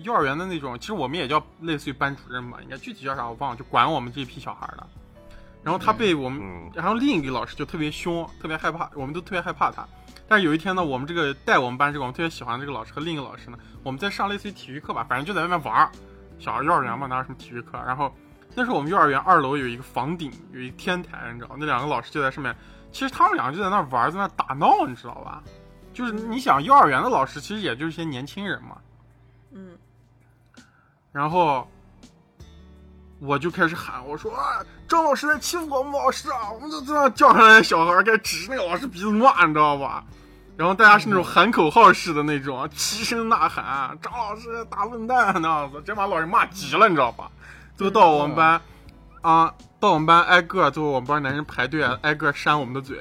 幼儿园的那种，其实我们也叫类似于班主任吧，应该具体叫啥我忘了，就管我们这批小孩的。然后他被我们，嗯然后另一个老师就特别凶，特别害怕，我们都特别害怕他。但是有一天呢，我们这个带我们班这个我们特别喜欢的这个老师和另一个老师呢，我们在上类似于体育课吧，反正就在外面玩儿。小孩幼儿园嘛，哪有什么体育课？然后那时候我们幼儿园二楼有一个房顶，有一个天台，你知道，那两个老师就在上面。其实他们两个就在那儿玩儿，在那儿打闹，你知道吧？就是你想，幼儿园的老师其实也就是些年轻人嘛。嗯，然后我就开始喊，我说、啊、张老师在欺负我们老师啊！我们就这样叫上来，小孩儿该指着那个老师鼻子骂，你知道吧？然后大家是那种喊口号式的那种，齐声呐喊，张老师大笨蛋那样子，真把老师骂急了，你知道吧？最后到我们班，啊，到我们班挨个，最后我们班男生排队挨个扇我们的嘴，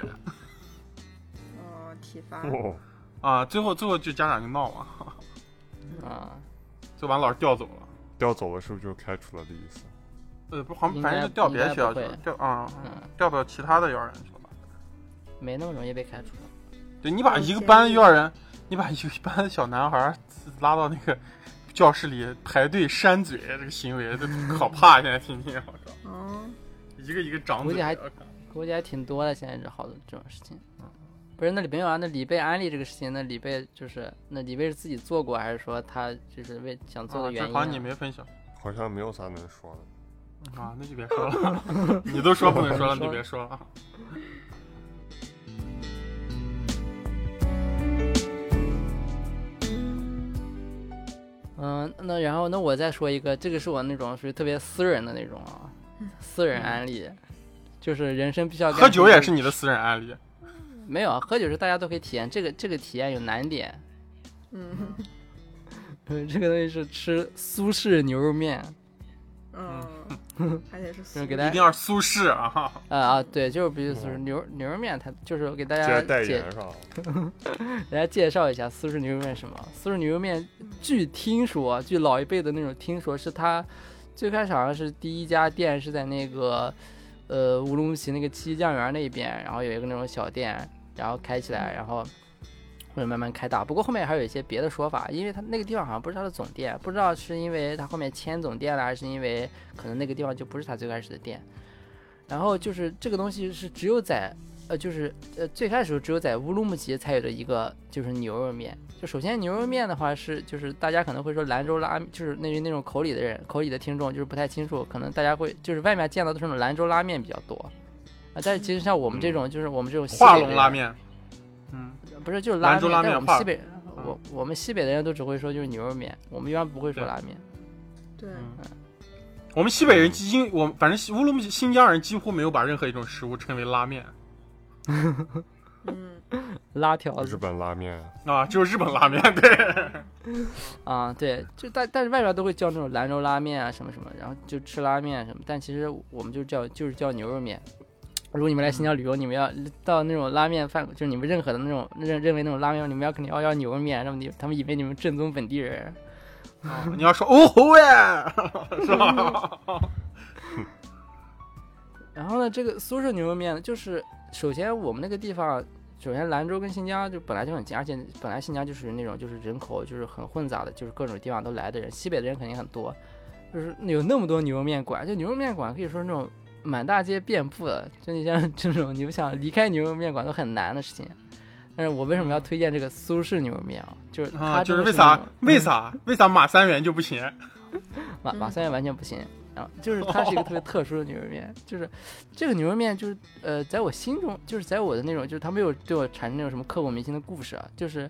哦，体罚，哦，啊，最后最后就家长就闹嘛，啊，就把老师调走了。调走了是不是就开除了的意思？呃，不，好像反正就调别的学校去了，调啊，嗯调到其他的幼儿园去了吧？没那么容易被开除。对你把一个班幼儿园，你把一个班小男孩 拉到那个教室里排队扇嘴，这个行为都可怕！现在听听，我靠，嗯，一个一个长嘴。估计还估计还挺多的，现在这好多这种事情。不是，那里没有啊？那李贝安利这个事情，那李贝就是那李贝是自己做过，还是说他就是为想做的原因、啊这好像你没分享好像没有啥能说的。啊，那就别说了。你都说不能说了，你别说了。嗯，那然后那我再说一个，这个是我那种属于特别私人的那种啊，私人案例，就是人生必须要喝酒也是你的私人案例。没有啊，喝酒是大家都可以体验，这个这个体验有难点。嗯嗯，这个东西是吃苏式牛肉面，嗯，还得是素给大家一定要苏式啊！啊啊，对，就是比如说牛牛肉面，它就是给大家介言上，给大家介绍一下苏式牛肉面什么。苏式牛肉面，据听说，据老一辈的那种听说，是它最开始好像是第一家店是在那个呃乌鲁木齐那个七酱园那边，然后有一个那种小店，然后开起来，然后或者慢慢开大。不过后面还有一些别的说法，因为它那个地方好像不是它的总店，不知道是因为它后面迁总店了，还是因为可能那个地方就不是它最开始的店。然后就是这个东西是只有在呃，就是呃，最开始只有在乌鲁木齐才有的一个就是牛肉面。就首先牛肉面的话是就是大家可能会说兰州拉面，就是那那种口里的人口里的听众就是不太清楚，可能大家会就是外面见到都是那种兰州拉面比较多啊，但是其实像我们这种就是我们这种西化龙拉面，嗯，不是就是兰州拉面我们西北我我们西北的人都只会说就是牛肉面，我们一般不会说拉面。对，我们西北人几乎，我们反正乌鲁木齐新疆人几乎没有把任何一种食物称为拉面嗯，拉条子日本拉面，啊，就是日本拉面。对，啊，对，就但但是外边都会叫那种兰州拉面啊什么什么，然后就吃拉面什么，但其实我们就叫就是叫牛肉面。如果你们来新疆旅游，你们要到那种拉面饭，就是你们任何的那种认认为那种拉面，你们要肯定要要牛肉面，让你他们以为你们正宗本地人。啊你要说哦吼哎，是吧？然后呢，这个苏式牛肉面呢，就是首先我们那个地方，首先兰州跟新疆就本来就很近，而且本来新疆就是那种就是人口就是很混杂的，就是各种地方都来的人，西北的人肯定很多，就是有那么多牛肉面馆，就牛肉面馆可以说是那种满大街遍布的，就你像这种你们想离开牛肉面馆都很难的事情。但是我为什么要推荐这个苏式牛肉面啊？就是它啊，就是为啥种？为啥？为啥马三元就不行？马马三元完全不行。然后就是它是一个特别特殊的牛肉面，就是这个牛肉面就是呃，在我心中，就是在我的那种，就是它没有对我产生那种什么刻骨铭心的故事啊，就是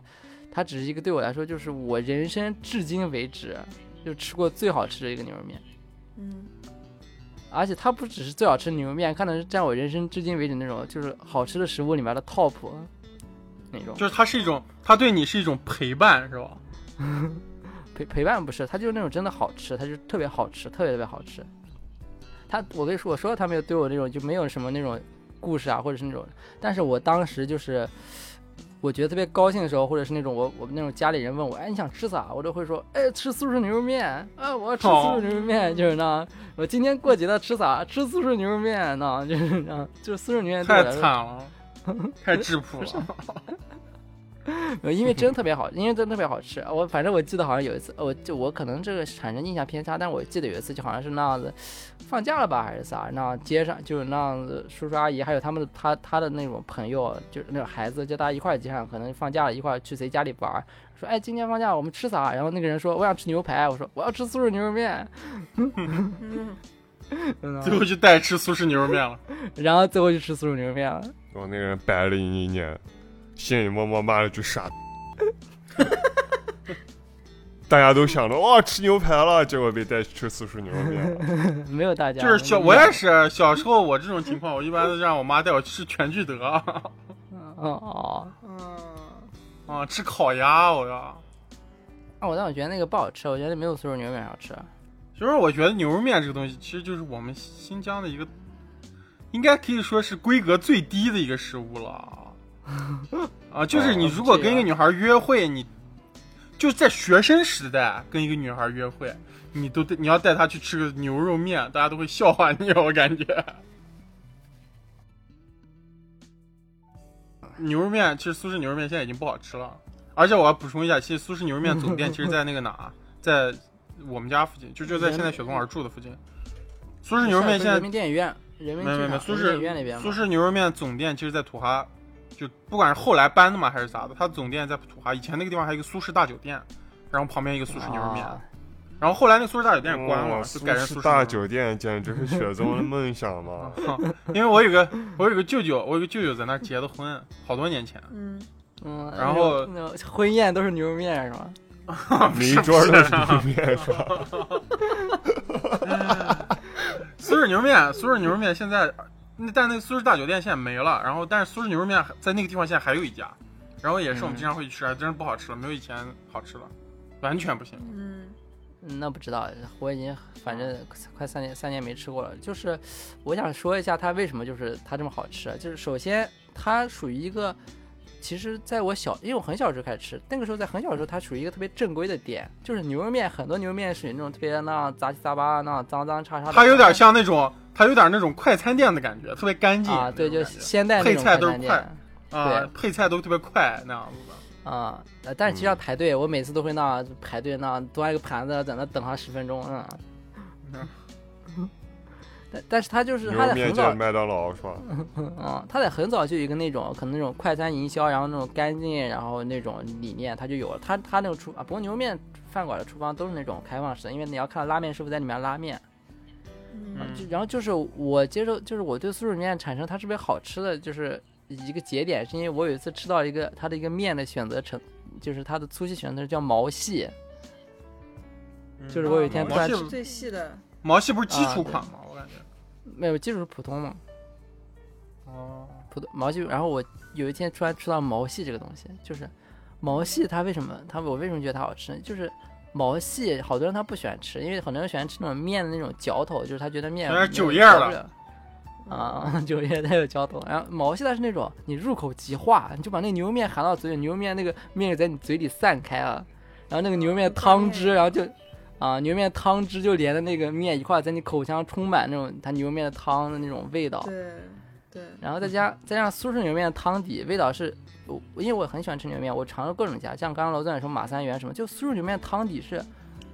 它只是一个对我来说，就是我人生至今为止就吃过最好吃的一个牛肉面，嗯，而且它不只是最好吃的牛肉面，可能是占我人生至今为止那种就是好吃的食物里面的 top 那种。就是它是一种，它对你是一种陪伴，是吧？陪陪伴不是，它就是那种真的好吃，它就特别好吃，特别特别好吃。他，我跟你说，我说他没有对我那种就没有什么那种故事啊，或者是那种，但是我当时就是我觉得特别高兴的时候，或者是那种我我们那种家里人问我，哎，你想吃啥？我都会说，哎，吃素食牛肉面，啊，我要吃素食牛肉面，就是那，我今天过节了吃啥？吃素食牛肉面，那就是那，就是素食牛肉面太惨了，太质朴了。呃，因为真特别好，因为真特别好吃。我反正我记得好像有一次，我就我可能这个产生印象偏差，但我记得有一次就好像是那样子，放假了吧还是啥，那样街上就是那样子，叔叔阿姨还有他们的他他的那种朋友，就是那种孩子，就大家一块儿街上，可能放假了一块儿去谁家里玩儿，说哎今天放假我们吃啥？然后那个人说我想吃牛排，我说我要吃苏式牛肉面，最后就带吃苏式牛肉面了。然后最后就吃苏式牛肉面了。我那个人白了你一年，心里默默骂了句傻。大家都想着哇吃牛排了，结果被带去吃苏式牛肉面了。没有大家，就是小，我也是小时候，我这种情况，我一般都让我妈带我去吃全聚德哦 哦，嗯，啊，吃烤鸭，我要。啊我但我觉得那个不好吃，我觉得没有苏式牛肉面好吃。其实我觉得牛肉面这个东西，其实就是我们新疆的一个，应该可以说是规格最低的一个食物了。啊，就是你如果跟一个女孩约会，你就在学生时代跟一个女孩约会，你都得你要带她去吃个牛肉面，大家都会笑话你，我感觉。牛肉面其实苏式牛肉面现在已经不好吃了，而且我要补充一下，其实苏式牛肉面总店其实在那个哪，在我们家附近，就就在现在雪松儿住的附近。苏式牛肉面现人在民电影院，人民没有没有没苏式影院那边苏式牛肉面总店其实，在土哈，就不管是后来搬的嘛还是咋的，它总店在土哈。以前那个地方还有一个苏式大酒店，然后旁边一个苏式牛肉面，啊然后后来那个苏式大酒店也关了，就改成苏式大酒店简直是雪中的梦想嘛！因为我有个我有个舅舅，我有个舅舅在那儿结的婚，好多年前。嗯，嗯，然后婚宴都是牛肉面是吧？每一桌都是牛肉面是吧？苏式牛肉面，苏式牛肉面现在，那但那个苏式大酒店现在没了。然后，但是苏式牛肉面在那个地方现在还有一家，然后也是我们经常会去吃，还真是不好吃了，没有以前好吃了，完全不行。嗯，嗯那不知道，我已经反正快三年三年没吃过了。就是我想说一下它为什么就是它这么好吃，就是首先它属于一个，其实在我小，因为我很小时候开始吃，那个时候在很小的时候它属于一个特别正规的店，就是牛肉面很多牛肉面属于那种特别那样杂七杂八那样脏脏叉叉的，它有点像那种，它有点那种快餐店的感觉，特别干净啊，对，就现代那配种快餐菜都是快店。啊对，配菜都特别快那样子的。啊、呃但是其实要排队，我每次都会那样排队那端一个盘子，在那等上十分钟，嗯。但但是他就是他在很早，麦当劳是吧？嗯，他在很早就有一个那种可能那种快餐营销，然后那种干净，然后那种理念他就有了。他他那种厨啊，不过牛肉面饭馆的厨房都是那种开放式的，因为你要看拉面师傅在里面拉面。嗯啊就然后就是我接受，就是我对素食面产生它是不是好吃的，就是一个节点，是因为我有一次吃到一个它的一个面的选择成，就是它的粗细选择叫毛细，就是我有一天突然吃毛细最细的，毛细不是基础款吗？我感觉。没有基础是普通嘛，哦，普通毛细，然后我有一天突然吃到毛细这个东西，就是毛细它为什么它我为什么觉得它好吃呢？就是毛细好多人他不喜欢吃，因为很多人喜欢吃那种面的那种嚼头，就是他觉得面有点面酒叶儿了嚼啊，酒叶带有嚼头，然后毛细它是那种你入口即化，你就把那牛肉面含到嘴里，牛肉面那个面在你嘴里散开了，然后那个牛肉面汤汁，然后就啊牛肉面汤汁就连着那个面一块在你口腔充满那种它牛肉面的汤的那种味道，对对，然后再加再加上苏式牛肉面的汤底，味道是，我因为我很喜欢吃牛肉面，我尝了各种家，像刚刚楼总也说马三元什么，就苏式牛肉面汤底是，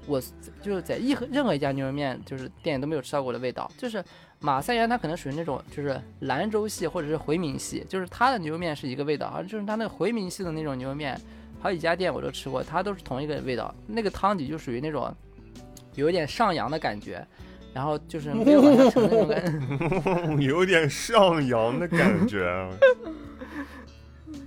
我就是在一任何一家牛肉面就是店都没有吃到过的味道，就是马三元它可能属于那种就是兰州系或者是回民系，就是它的牛肉面是一个味道，好像就是它那回民系的那种牛肉面，好几家店我都吃过，它都是同一个味道，那个汤底就属于那种有一点上扬的感觉。然后就是 没有往下沉的那种感觉，有点上扬的感觉。啊。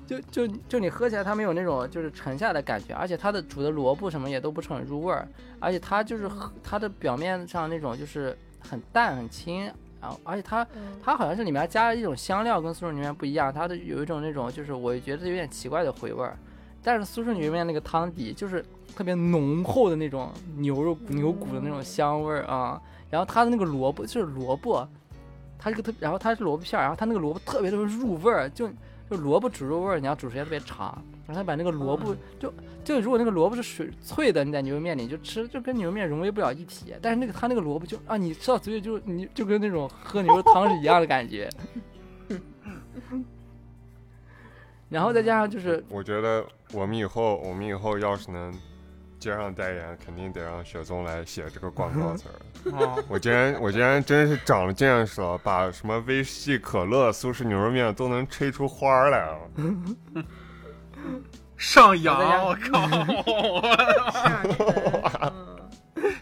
就就就你喝起来，它没有那种就是沉下的感觉，而且它的煮的萝卜什么也都不是很入味儿，而且它就是喝它的表面上那种就是很淡很轻，然后而且它嗯。它好像是里面加了一种香料，跟苏式牛肉面不一样，它的有一种那种就是我觉得有点奇怪的回味儿，但是苏式牛肉面那个汤底就是特别浓厚的那种牛肉牛骨的那种香味儿啊，然后它的那个萝卜就是萝卜，它这个特，然后它是萝卜片儿，然后它那个萝卜特别特别入味儿，就就萝卜煮肉味儿，你要煮时间特别长，然后它把那个萝卜就就如果那个萝卜是水脆的，你在牛肉面里就吃就跟牛肉面融为不了一体，但是那个它那个萝卜就啊，你吃到嘴里就你就跟那种喝牛肉汤是一样的感觉。然后再加上就是我觉得我们以后，我们以后要是能接上代言，肯定得让雪松来写这个广告词儿。哦，我竟然，我竟然真是长了见识了，把什么威士忌、可乐、苏式牛肉面都能吹出花儿来了。上扬，我我靠！下沉，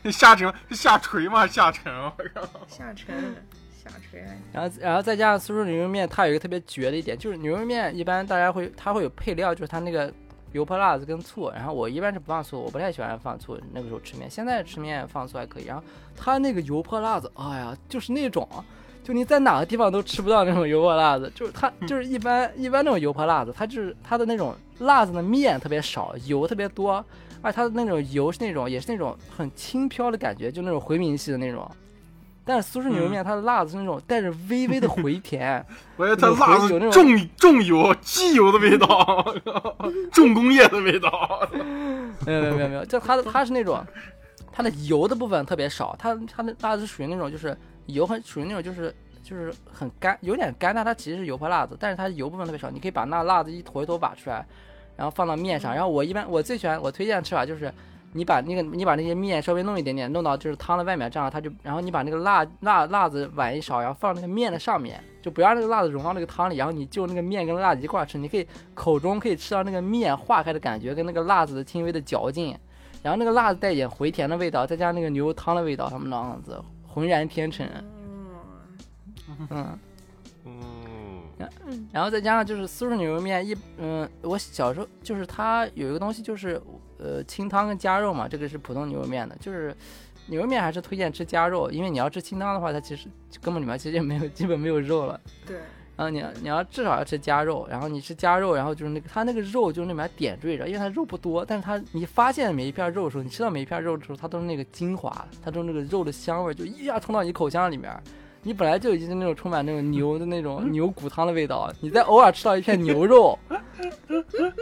嗯，下沉下垂吗？下沉，我靠！下沉，下垂，然后然后再加上苏式牛肉面，它有一个特别绝的一点，就是牛肉面一般大家会它会有配料，就是它那个油泼辣子跟醋。然后我一般是不放醋，我不太喜欢放醋。那个时候吃面，现在吃面放醋还可以。然后它那个油泼辣子，哎呀，就是那种，就你在哪个地方都吃不到那种油泼辣子，就是它就是一般一般那种油泼辣子，它就是它的那种辣子的面特别少，油特别多，而且它的那种油是那种也是那种很轻飘的感觉，就那种回民系的那种。但是苏式牛肉面它的辣子是那种带着微微的回甜，我觉得它辣子有那种重重油、机油的味道，重工业的味道。没有没有没有没有，就它的它是那种，它的油的部分特别少，它它的辣子属于那种就是油很属于那种就是就是很干，有点干，但它其实是油泼辣子，但是它油部分特别少，你可以把那辣子一坨一坨挖出来，然后放到面上。然后我一般我最喜欢我推荐的吃法就是你把那个你把那些面稍微弄一点点，弄到就是汤的外面，这样它就，然后你把那个辣辣辣子碗一勺，然后放那个面的上面，就不让那个辣子融到那个汤里，然后你就那个面跟辣子一块吃，你可以口中可以吃到那个面化开的感觉跟那个辣子的轻微的嚼劲，然后那个辣子带一点回甜的味道，再加上那个牛肉汤的味道，他们那样子浑然天成，嗯，嗯。嗯，然后再加上就是苏式牛肉面一，嗯，我小时候就是它有一个东西就是，呃，清汤跟加肉嘛，这个是普通牛肉面的，就是牛肉面还是推荐吃加肉，因为你要吃清汤的话，它其实根本里面其实也没有基本没有肉了。对，然后你要你要至少要吃加肉，然后你吃加肉，然后就是那个它那个肉就是那里面点缀着，因为它肉不多，但是它你发现每一片肉的时候，你吃到每一片肉的时候，它都是那个精华，它都是那个肉的香味儿，就一下冲到你口腔里面。你本来就已经是那种充满那种牛的那种牛骨汤的味道，你再偶尔吃到一片牛肉，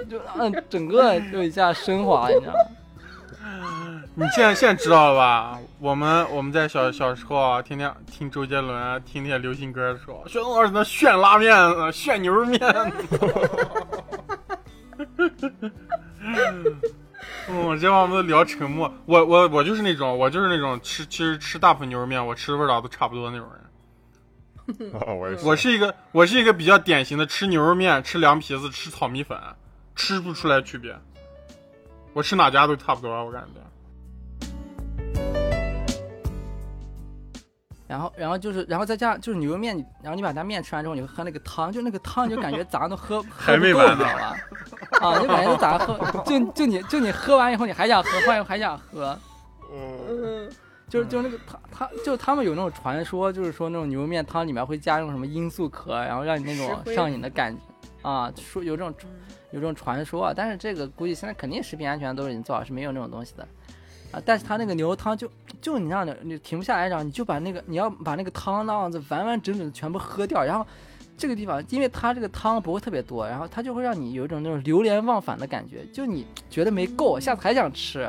就让整个就一下升华，你知道吗？你现在现在知道了吧？我们我们在小小时候啊，天天听周杰伦，听那些流行歌的时候，薛东老师那炫拉面、呃炫牛肉面。嗯，这把我们都聊沉默。我我我就是那种，我就是那种吃其实吃大部分牛肉面，我吃的味道都差不多那种人。啊，我也是。我是一个我是一个比较典型的吃牛肉面、吃凉皮子、吃炒米粉，吃不出来区别。我吃哪家都差不多，我感觉。然后，然后就是，然后再加上就是牛肉面，然后你把它面吃完之后，你会喝那个汤，就那个汤，你就感觉咋都喝喝 还不够，没完呢你知道吧？啊，就感觉咋喝，就就你就你喝完以后，你还想喝，换又还想喝，嗯，嗯，就是就是那个他他就他们有那种传说，就是说那种牛肉面汤里面会加那种什么罂粟壳，然后让你那种上瘾的感觉啊，说有这种有这种传说，啊，但是这个估计现在肯定食品安全都已经做好，是没有那种东西的。啊，但是它那个牛肉汤就就你让你你停不下来，然后你就把那个你要把那个汤那样子完完整整的全部喝掉，然后这个地方因为它这个汤不会特别多，然后它就会让你有一种那种流连忘返的感觉，就你觉得没够，下次还想吃，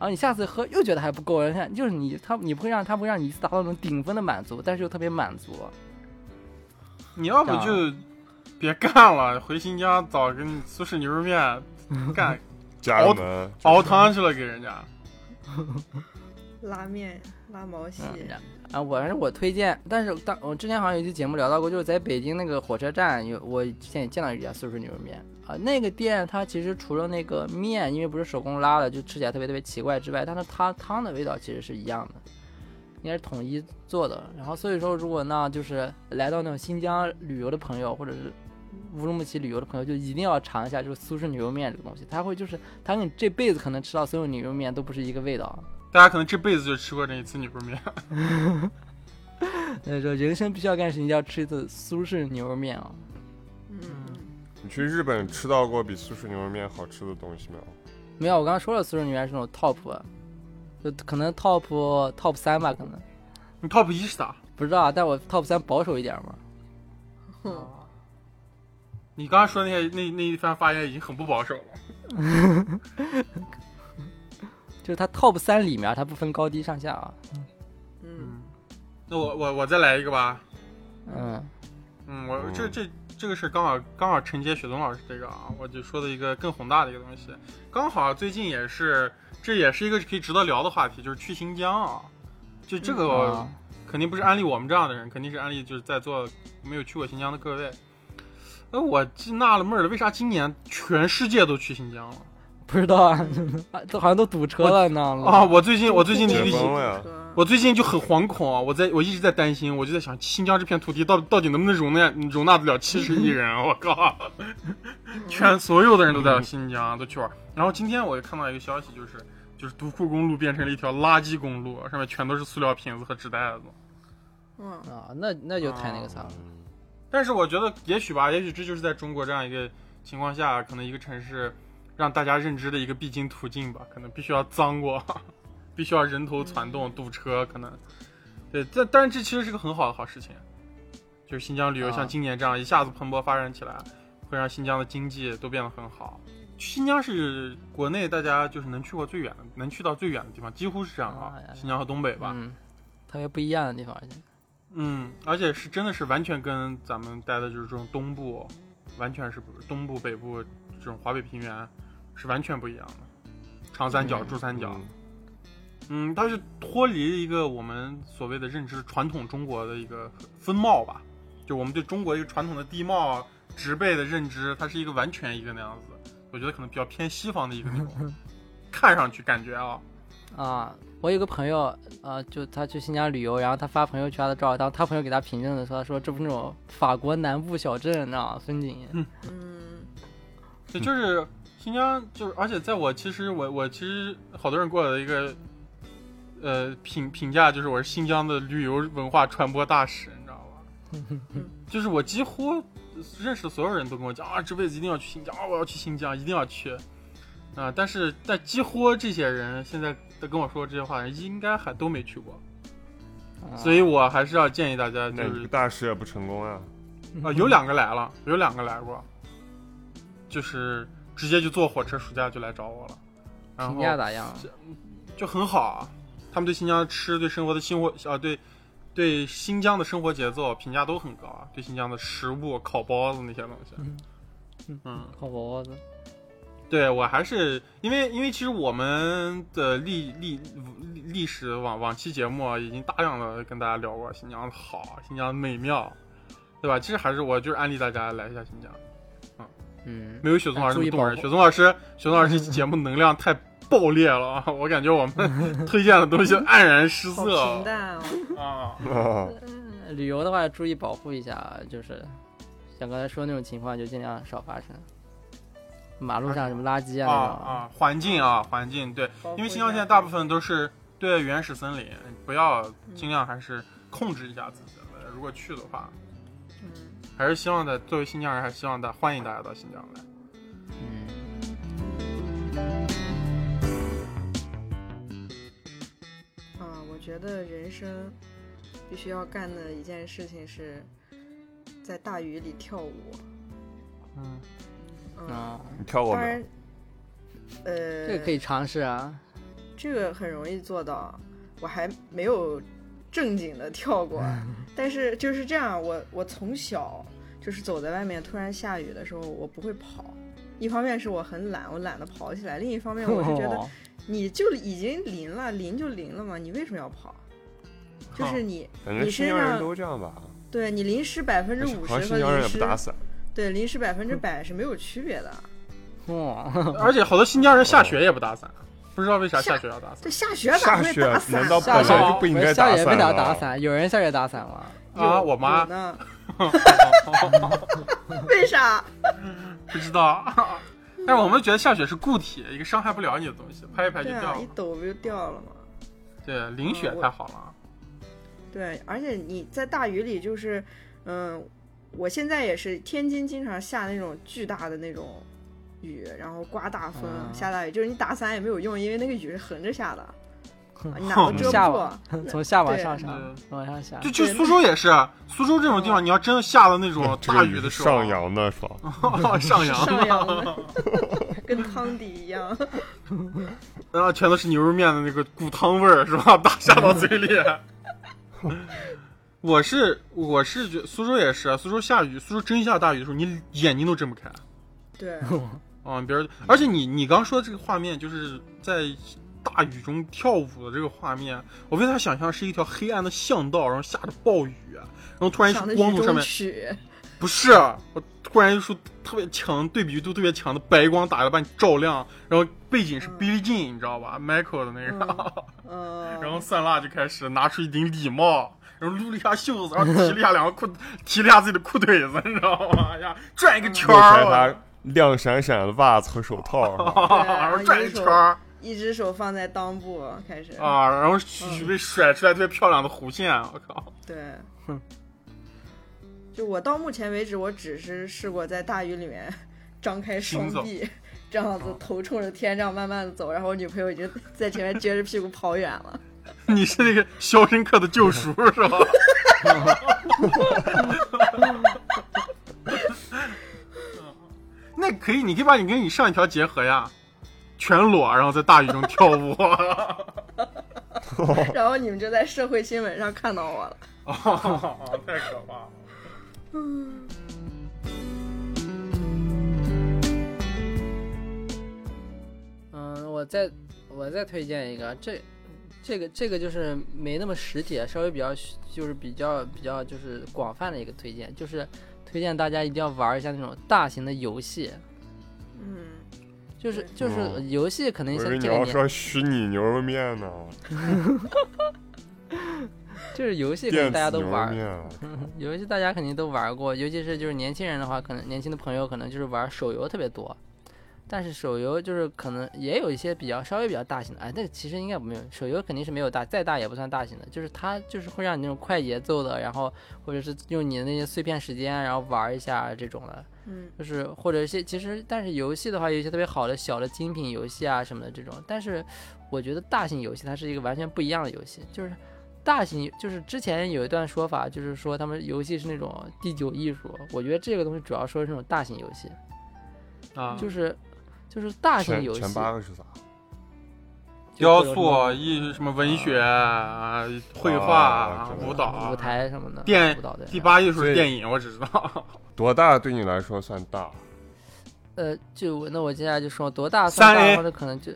然后你下次喝又觉得还不够，然后就是你他你不会让他不会让你一次达到那种顶峰的满足，但是又特别满足。你要不就别干了，回新疆找个苏式牛肉面 干家人们熬汤去了，给人家。拉面、拉毛细，嗯，啊，我还是我推荐，但是当我之前好像有一期节目聊到过，就是在北京那个火车站有，我之前也见到一家苏式牛肉面啊，那个店它其实除了那个面，因为不是手工拉的，就吃起来特别特别奇怪之外，它的汤汤的味道其实是一样的，应该是统一做的。然后所以说，如果呢就是来到那种新疆旅游的朋友，或者是乌鲁木齐旅游的朋友，就一定要尝一下就是苏式牛肉面这个东西，它会就是它跟你这辈子可能吃到所有牛肉面都不是一个味道。大家可能这辈子就吃过这一次牛肉面。所以说，人生必须要干的事情，要吃一次苏式牛肉面啊！嗯，你去日本吃到过比苏式牛肉面好吃的东西没有？没有，我刚刚说了，苏式牛肉面是那种 top，就可能 top top 三吧，可能你 top 一是啥？不知道啊，但我 top 三保守一点嘛。哼你刚刚说那些那那一番发言已经很不保守了。就是它 top 三里面，它不分高低上下啊。嗯，那我我我再来一个吧。嗯嗯，我这嗯这这个是刚好刚好承接雪松老师这个啊，我就说的一个更宏大的一个东西。刚好最近也是，这也是一个可以值得聊的话题，就是去新疆啊。就这个啊肯定不是安利我们这样的人，肯定是安利就是在座没有去过新疆的各位。呃，我就纳了闷儿了，为啥今年全世界都去新疆了？不知道啊，啊 都好像都堵车了，你知道吗？啊，我最近我最近的一个解封了呀车我最近就很惶恐啊！我在我一直在担心，我就在想，新疆这片土地到到底能不能容纳容纳得了七十亿人？我靠！全所有的人都在新疆都去玩。然后今天我又看到一个消息，就是就是独库公路变成了一条垃圾公路，上面全都是塑料瓶子和纸袋子。嗯，啊，那那就太那个啥了。嗯但是我觉得，也许吧，也许这就是在中国这样一个情况下，可能一个城市让大家认知的一个必经途径吧，可能必须要脏过，必须要人头攒动、堵车，可能。对，这但是这其实是个很好的好事情，就是新疆旅游啊像今年这样一下子蓬勃发展起来，会让新疆的经济都变得很好。新疆是国内大家就是能去过最远的，能去到最远的地方，几乎是这样啊。新疆和东北吧，嗯，特别不一样的地方，而且嗯，而且是真的是完全跟咱们待的就是这种东部，完全是不东部、北部这种华北平原是完全不一样的，长三角、嗯珠三角。嗯嗯，它是脱离一个我们所谓的认知传统中国的一个风貌吧，就我们对中国一个传统的地貌、植被的认知，它是一个完全一个那样子。我觉得可能比较偏西方的一个那种，看上去感觉啊，啊，我有个朋友，呃，就他去新疆旅游，然后他发朋友圈的照，当他朋友给他评论的时候，他说这不是那种法国南部小镇，你知道吗？风景，嗯，对，就是新疆，就是而且在我其实我我其实好多人给我的一个呃评评价就是我是新疆的旅游文化传播大使，你知道吧？就是我几乎认识的所有人都跟我讲啊，这辈子一定要去新疆，啊，我要去新疆，一定要去啊！但是但几乎这些人现在都跟我说这些话，应该还都没去过，啊所以我还是要建议大家就是大使也不成功啊。啊，有两个来了，有两个来过，就是直接就坐火车，暑假就来找我了，然评价咋样？就很好啊。他们对新疆吃、对生活的生活啊，对对新疆的生活节奏评价都很高啊。对新疆的食物、烤包子那些东西，嗯，烤包子，对我还是因为因为其实我们的历历历历史往往期节目啊已经大量的跟大家聊过新疆的好，新疆的美妙，对吧？其实还是我就是安利大家来一下新疆。嗯，没有雪松老师那么动人。雪松老师，雪松老师这期节目能量太爆裂了啊！我感觉我们推荐的东西黯然失色平淡啊。啊。啊 旅游的话注意保护一下，就是像刚才说那种情况就尽量少发生。马路上什么垃圾啊啊那种，啊，环境啊，环境对，因为新疆现在大部分都是对原始森林，不要尽量还是控制一下自己。如果去的话，嗯，还是希望的，作为新疆人，还是希望大欢迎大家到新疆来。觉得人生必须要干的一件事情是在大雨里跳舞。嗯，嗯，啊，你跳过没有当然？，呃，这个可以尝试啊。这个很容易做到，我还没有正经的跳过，但是就是这样，我我从小就是走在外面，突然下雨的时候，我不会跑。一方面是我很懒，我懒得跑起来；另一方面，我是觉得 你就已经淋了，淋就淋了嘛，你为什么要跑？就是你，感觉你身新疆人上都这样吧？对你淋湿百分之五十和好像新疆人淋湿也不打伞。对淋湿百分之百是没有区别的。哇，而且好多新疆人下雪也不打伞，不知道为啥下下雪要打伞这下雪咋会下雪打伞？难道下雪本来就不应该打下雪不伞的了打伞，有人下雪打伞吗？啊！我妈？为啥？不知道，但是我们觉得下雪是固体，一个伤害不了你的东西，拍一拍就掉了一。抖不就掉了吗？对，淋雪太好了。对，而且你在大雨里，就是，嗯，我现在也是，天津经常下那种巨大的那种雨，然后刮大风、啊下大雨，就是你打伞也没有用，因为那个雨是横着下的，啊 你哪都遮不下往住。从下往 上上嗯，往上下就。就苏州也是，苏州这种地方，嗯你要真下了那种大雨的时候，上扬的是吧？上扬，上扬的，跟汤底一样。然后全都是牛肉面的那个骨汤味儿，是吧？打下到嘴里。我是我是觉苏州也是啊，苏州下雨，苏州真下大雨的时候，你眼睛都睁不开。对，啊，别人，而且你你刚说的这个画面，就是在大雨中跳舞的这个画面，我为他想象是一条黑暗的巷道，然后下着暴雨，然后突然一束光从上面，曲，不是，我突然一束特别强、对比度特别强的白光打来把你照亮，然后背景是嗯 Billie Jean，你知道吧？Michael 的那个，嗯，然后酸辣就开始拿出一顶礼帽。然后撸了一下袖子，然后提了一下两个裤，提了一下自己的裤腿子，你知道吗？哎呀，转一个圈儿，他亮闪闪的袜子和手套，然后转一圈儿，一只手放在裆部开始，啊，然后许被甩出来特别漂亮的弧线，我靠！对，哼。就我到目前为止，我只是试过在大雨里面 张开双臂，这样子头冲着天，这样慢慢的走，然后我女朋友已经在前面撅着屁股跑远了。你是那个《肖申克的救赎》是吧？那可以，你可以把你跟你上一条结合呀，全裸，然后在大雨中跳舞。然后你们就在社会新闻上看到我了。哦，太可怕了！嗯，我再我再推荐一个，这这个这个就是没那么实体，稍微比较就是比较比较就是广泛的一个推荐，就是推荐大家一定要玩一下那种大型的游戏，嗯，就是就是哦。游戏可能我以为你要说虚拟牛肉面呢，就是游戏可能大家都玩儿，牛肉面。啊。游戏大家肯定都玩过，尤其是就是年轻人的话，可能年轻的朋友可能就是玩手游特别多。但是手游就是可能也有一些比较稍微比较大型的，哎，那个其实应该没有，手游肯定是没有大，再大也不算大型的，就是它就是会让你那种快节奏的，然后或者是用你的那些碎片时间，然后玩一下这种的，嗯。就是或者一些其实但是游戏的话，有一些特别好的小的精品游戏啊什么的这种，但是我觉得大型游戏它是一个完全不一样的游戏，就是大型就是之前有一段说法，就是说他们游戏是那种第九艺术，我觉得这个东西主要说是那种大型游戏，啊，就是就是大型游戏，前八个是啥？雕塑、艺什么文学、啊绘画啊、舞蹈、舞台什么的，电舞蹈的第八艺术是电影，我只知道。多大对你来说算大？呃，就那我接下来就说多大算大 3A 的话，那可能就，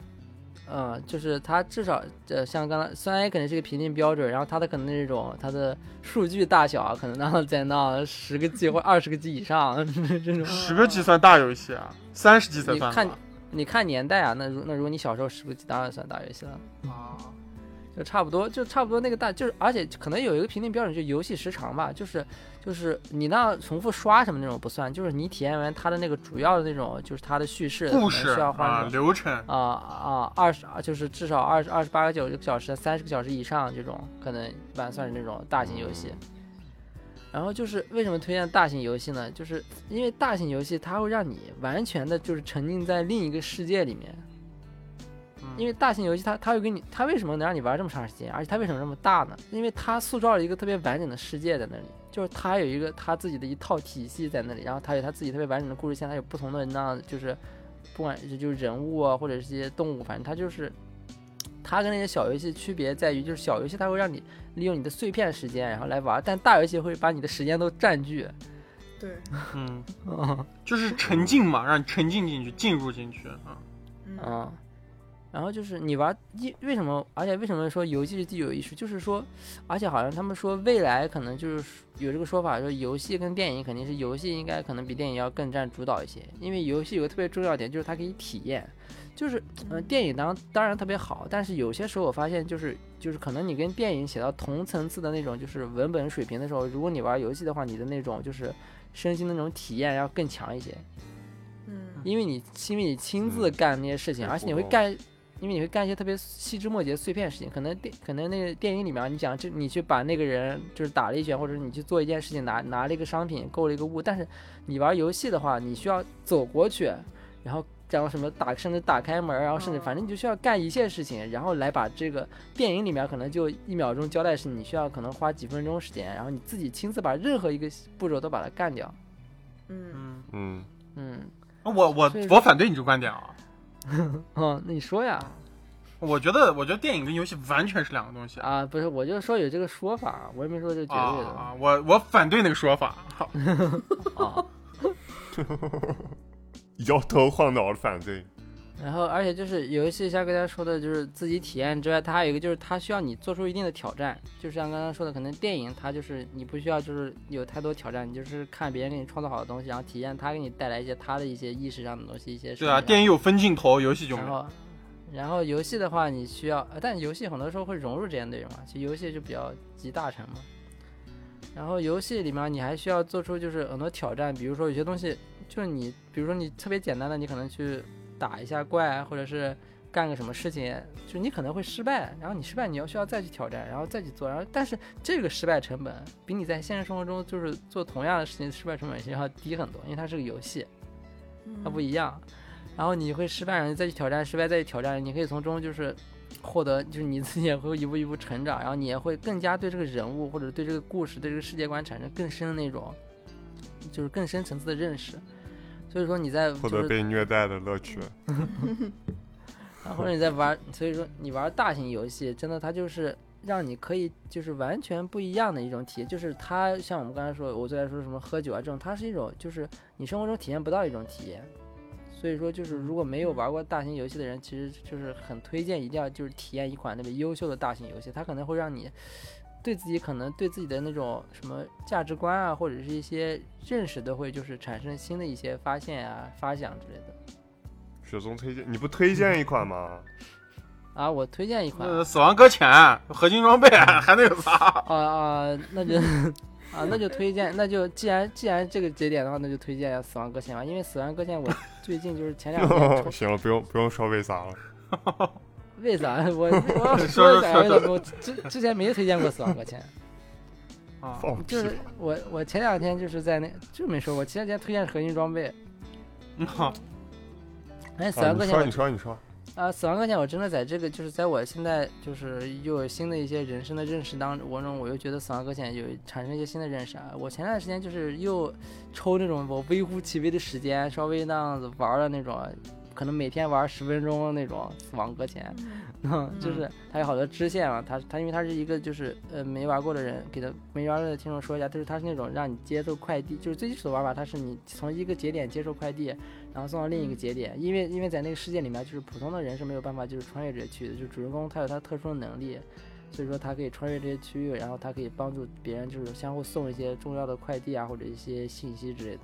嗯，就是它至少呃，像刚才三 A 肯定是个评定标准，然后它的可能那种它的数据大小啊可能到在那十个 G 或二十个 G 以上这种。十个 G 算大游戏啊，三十 G 才你看算吧你看年代啊，那如那如果你小时候十个 G 当然算打游戏了，啊。就差不多就差不多那个大，就是而且可能有一个评定标准，就游戏时长吧，就是就是你那样重复刷什么那种不算，就是你体验完它的那个主要的那种就是它的叙事故事需要花那啊，流程啊啊，二十就是至少二十二十八个九个小时、三十个小时以上这种，可能一般算是那种大型游戏。然后就是为什么推荐大型游戏呢？就是因为大型游戏它会让你完全的就是沉浸在另一个世界里面。因为大型游戏它它会给你，它为什么能让你玩这么长时间？而且它为什么这么大呢？因为它塑造了一个特别完整的世界在那里，就是它有一个它自己的一套体系在那里，然后它有它自己特别完整的故事线，它有不同的那样就是不管是就是人物啊，或者是一些动物，反正它就是它跟那些小游戏区别在于，就是小游戏它会让你利用你的碎片时间然后来玩，但大游戏会把你的时间都占据。对，嗯，嗯就是沉浸嘛，让你沉浸进去，进入进去啊。嗯嗯，然后就是你玩一为什么？而且为什么说游戏是第九艺术？就是说，而且好像他们说未来可能就是有这个说法，说游戏跟电影肯定是游戏应该可能比电影要更占主导一些，因为游戏有个特别重要点就是它可以体验。就是，嗯、电影当当然特别好，但是有些时候我发现就是就是可能你跟电影写到同层次的那种就是文本水平的时候，如果你玩游戏的话，你的那种就是身心的那种体验要更强一些。嗯因为你因为你亲自干那些事情，嗯而且你会干，因为你会干一些特别细枝末节、碎片的事情。可能电可能那个电影里面，你讲这你去把那个人就是打了一拳，或者你去做一件事情，拿拿了一个商品，购了一个物，但是你玩游戏的话，你需要走过去，然后。然后什么打，甚至打开门，然后甚至反正你就需要干一切事情，然后来把这个电影里面可能就一秒钟交代是，你需要可能花几分钟时间，然后你自己亲自把任何一个步骤都把它干掉。嗯嗯，嗯，嗯，我我我反对你这个观点啊。哦，那你说呀？我觉得我觉得电影跟游戏完全是两个东西啊，不是，我就说有这个说法，我也没说这绝对的啊！我我反对那个说法。啊。摇头晃脑的反对。然后，而且就是游戏，像刚才说的，就是自己体验之外，它还有一个就是它需要你做出一定的挑战。就像刚刚说的，可能电影它就是你不需要就是有太多挑战，你就是看别人给你创造好的东西，然后体验他给你带来一些他的一些意识上的东西，一些对啊，电影有分镜头，游戏就没有。然后，游戏的话，你需要，呃但游戏很多时候会融入这些内容嘛，其实游戏就比较集大成嘛。然后游戏里面你还需要做出就是很多挑战，比如说有些东西就是你，比如说你特别简单的，你可能去打一下怪，或者是干个什么事情，就你可能会失败，然后你失败你要需要再去挑战，然后再去做，然后但是这个失败成本比你在现实生活中就是做同样的事情失败成本要低很多，因为它是个游戏。它不一样。然后你会失败，然后你再去挑战，失败再去挑战，你可以从中就是获得，就是你自己也会一步一步成长，然后你也会更加对这个人物或者对这个故事、对这个世界观产生更深的那种，就是更深层次的认识。所以说你在获得被虐待的乐趣。啊，或者你在玩，所以说你玩大型游戏，真的它就是让你可以就是完全不一样的一种体验，就是它像我们刚才说，我最爱说什么喝酒啊这种，它是一种就是你生活中体验不到一种体验。所以说就是如果没有玩过大型游戏的人，其实就是很推荐一定要就是体验一款那个优秀的大型游戏，它可能会让你对自己可能对自己的那种什么价值观啊，或者是一些认识都会就是产生新的一些发现啊、发想之类的。雪松推荐，你不推荐一款吗？啊，我推荐一款呃，死亡搁浅、合金装备还能有啥？啊啊，那就啊，那就推荐，那就既然既然这个节点的话，那就推荐一下《死亡搁浅》吧，因为《死亡搁浅》我最近就是前两天 抽，行了，不用不用说为啥了。为啥？我我要说说一下说为什么我之之前没推荐过《死亡搁浅》，啊！就是我我前两天就是在那就没说过，前两天推荐核心装备，嗯好。哎，《死亡搁浅我你说你说，啊，死亡搁浅，我真的在这个就是在我现在就是又有新的一些人生的认识当中，我又觉得死亡搁浅有产生一些新的认识啊。我前段时间就是又抽那种我微乎其微的时间，稍微那样子玩了那种，可能每天玩十分钟那种死亡搁浅，嗯，就是它有好多支线嘛，它它因为它是一个就是呃没玩过的人给他没玩过的听众说一下，就是它是那种让你接受快递，就是最基础的玩法，它是你从一个节点接受快递，然后送到另一个节点，因为因为在那个世界里面，就是普通的人是没有办法就是穿越这些区域的，就主人公他有他特殊的能力，所以说他可以穿越这些区域，然后他可以帮助别人就是相互送一些重要的快递啊或者一些信息之类的。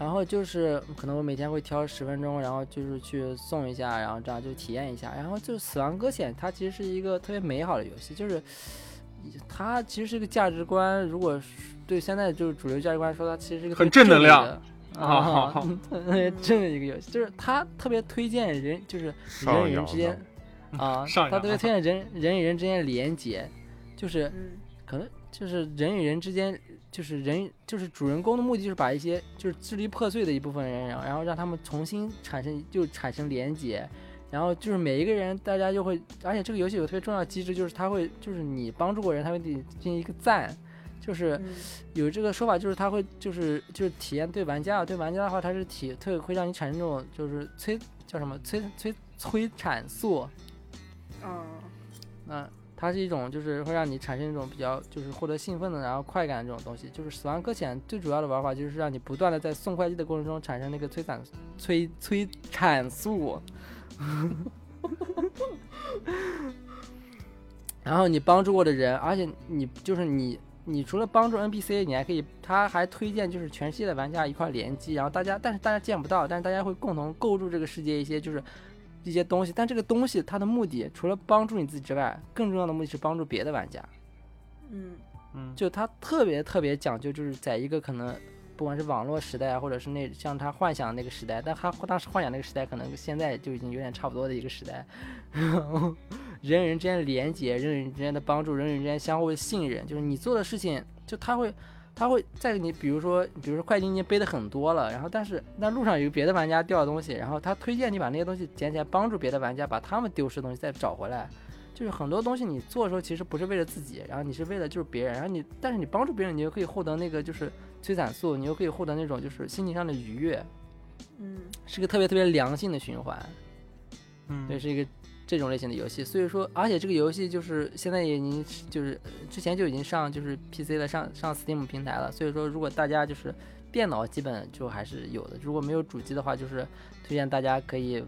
然后就是可能我每天会挑十分钟，然后就是去送一下，然后这样就体验一下。然后就是《死亡搁浅》，它其实是一个特别美好的游戏，就是它其实是一个价值观，如果对现在就是主流价值观说，它其实是一个很正能量啊啊，特别正的一个游戏，就是它特别推荐人，就是人与人之间啊，上扬它特别推荐人人与人之间的连接，就是嗯可能就是人与人之间，就是人就是主人公的目的就是把一些就是支离破碎的一部分人，然后让他们重新产生就产生连接，然后就是每一个人大家就会，而且这个游戏有特别重要的机制，就是他会就是你帮助过人，他会给你进行一个赞。就是嗯有这个说法，就是他会就是就是体验对玩家，对玩家的话，他是体特会让你产生这种就是催叫什么催催催产素，嗯，那它是一种就是会让你产生一种比较就是获得兴奋的然后快感这种东西。就是死亡搁浅最主要的玩法就是让你不断的在送快递的过程中产生那个催产催催产素，然后你帮助过的人，而且你就是你。你除了帮助 NPC，你还可以，他还推荐就是全世界的玩家一块联机，然后大家，但是大家见不到，但是大家会共同构筑这个世界一些就是一些东西，但这个东西它的目的除了帮助你自己之外，更重要的目的是帮助别的玩家。嗯嗯，就它特别特别讲究，就是在一个可能不管是网络时代啊，或者是那像他幻想那个时代，但他当时幻想那个时代，可能现在就已经有点差不多的一个时代。人与人之间的连接，人与人之间的帮助，人与人之间相互的信任，就是你做的事情，就他会。他会在你，比如说，比如说快递已经背的很多了，然后但是那路上有别的玩家掉的东西，然后他推荐你把那些东西捡起来，帮助别的玩家把他们丢失的东西再找回来。就是很多东西你做的时候其实不是为了自己，然后你是为了就是别人，然后你但是你帮助别人，你又可以获得那个就是催产素，你又可以获得那种就是心情上的愉悦，嗯是个特别特别良性的循环。嗯对，是一个这种类型的游戏。所以说，而且这个游戏就是现在也已经就是呃之前就已经上就是 PC 了，上上 Steam 平台了。所以说，如果大家就是电脑基本就还是有的，如果没有主机的话，就是推荐大家可以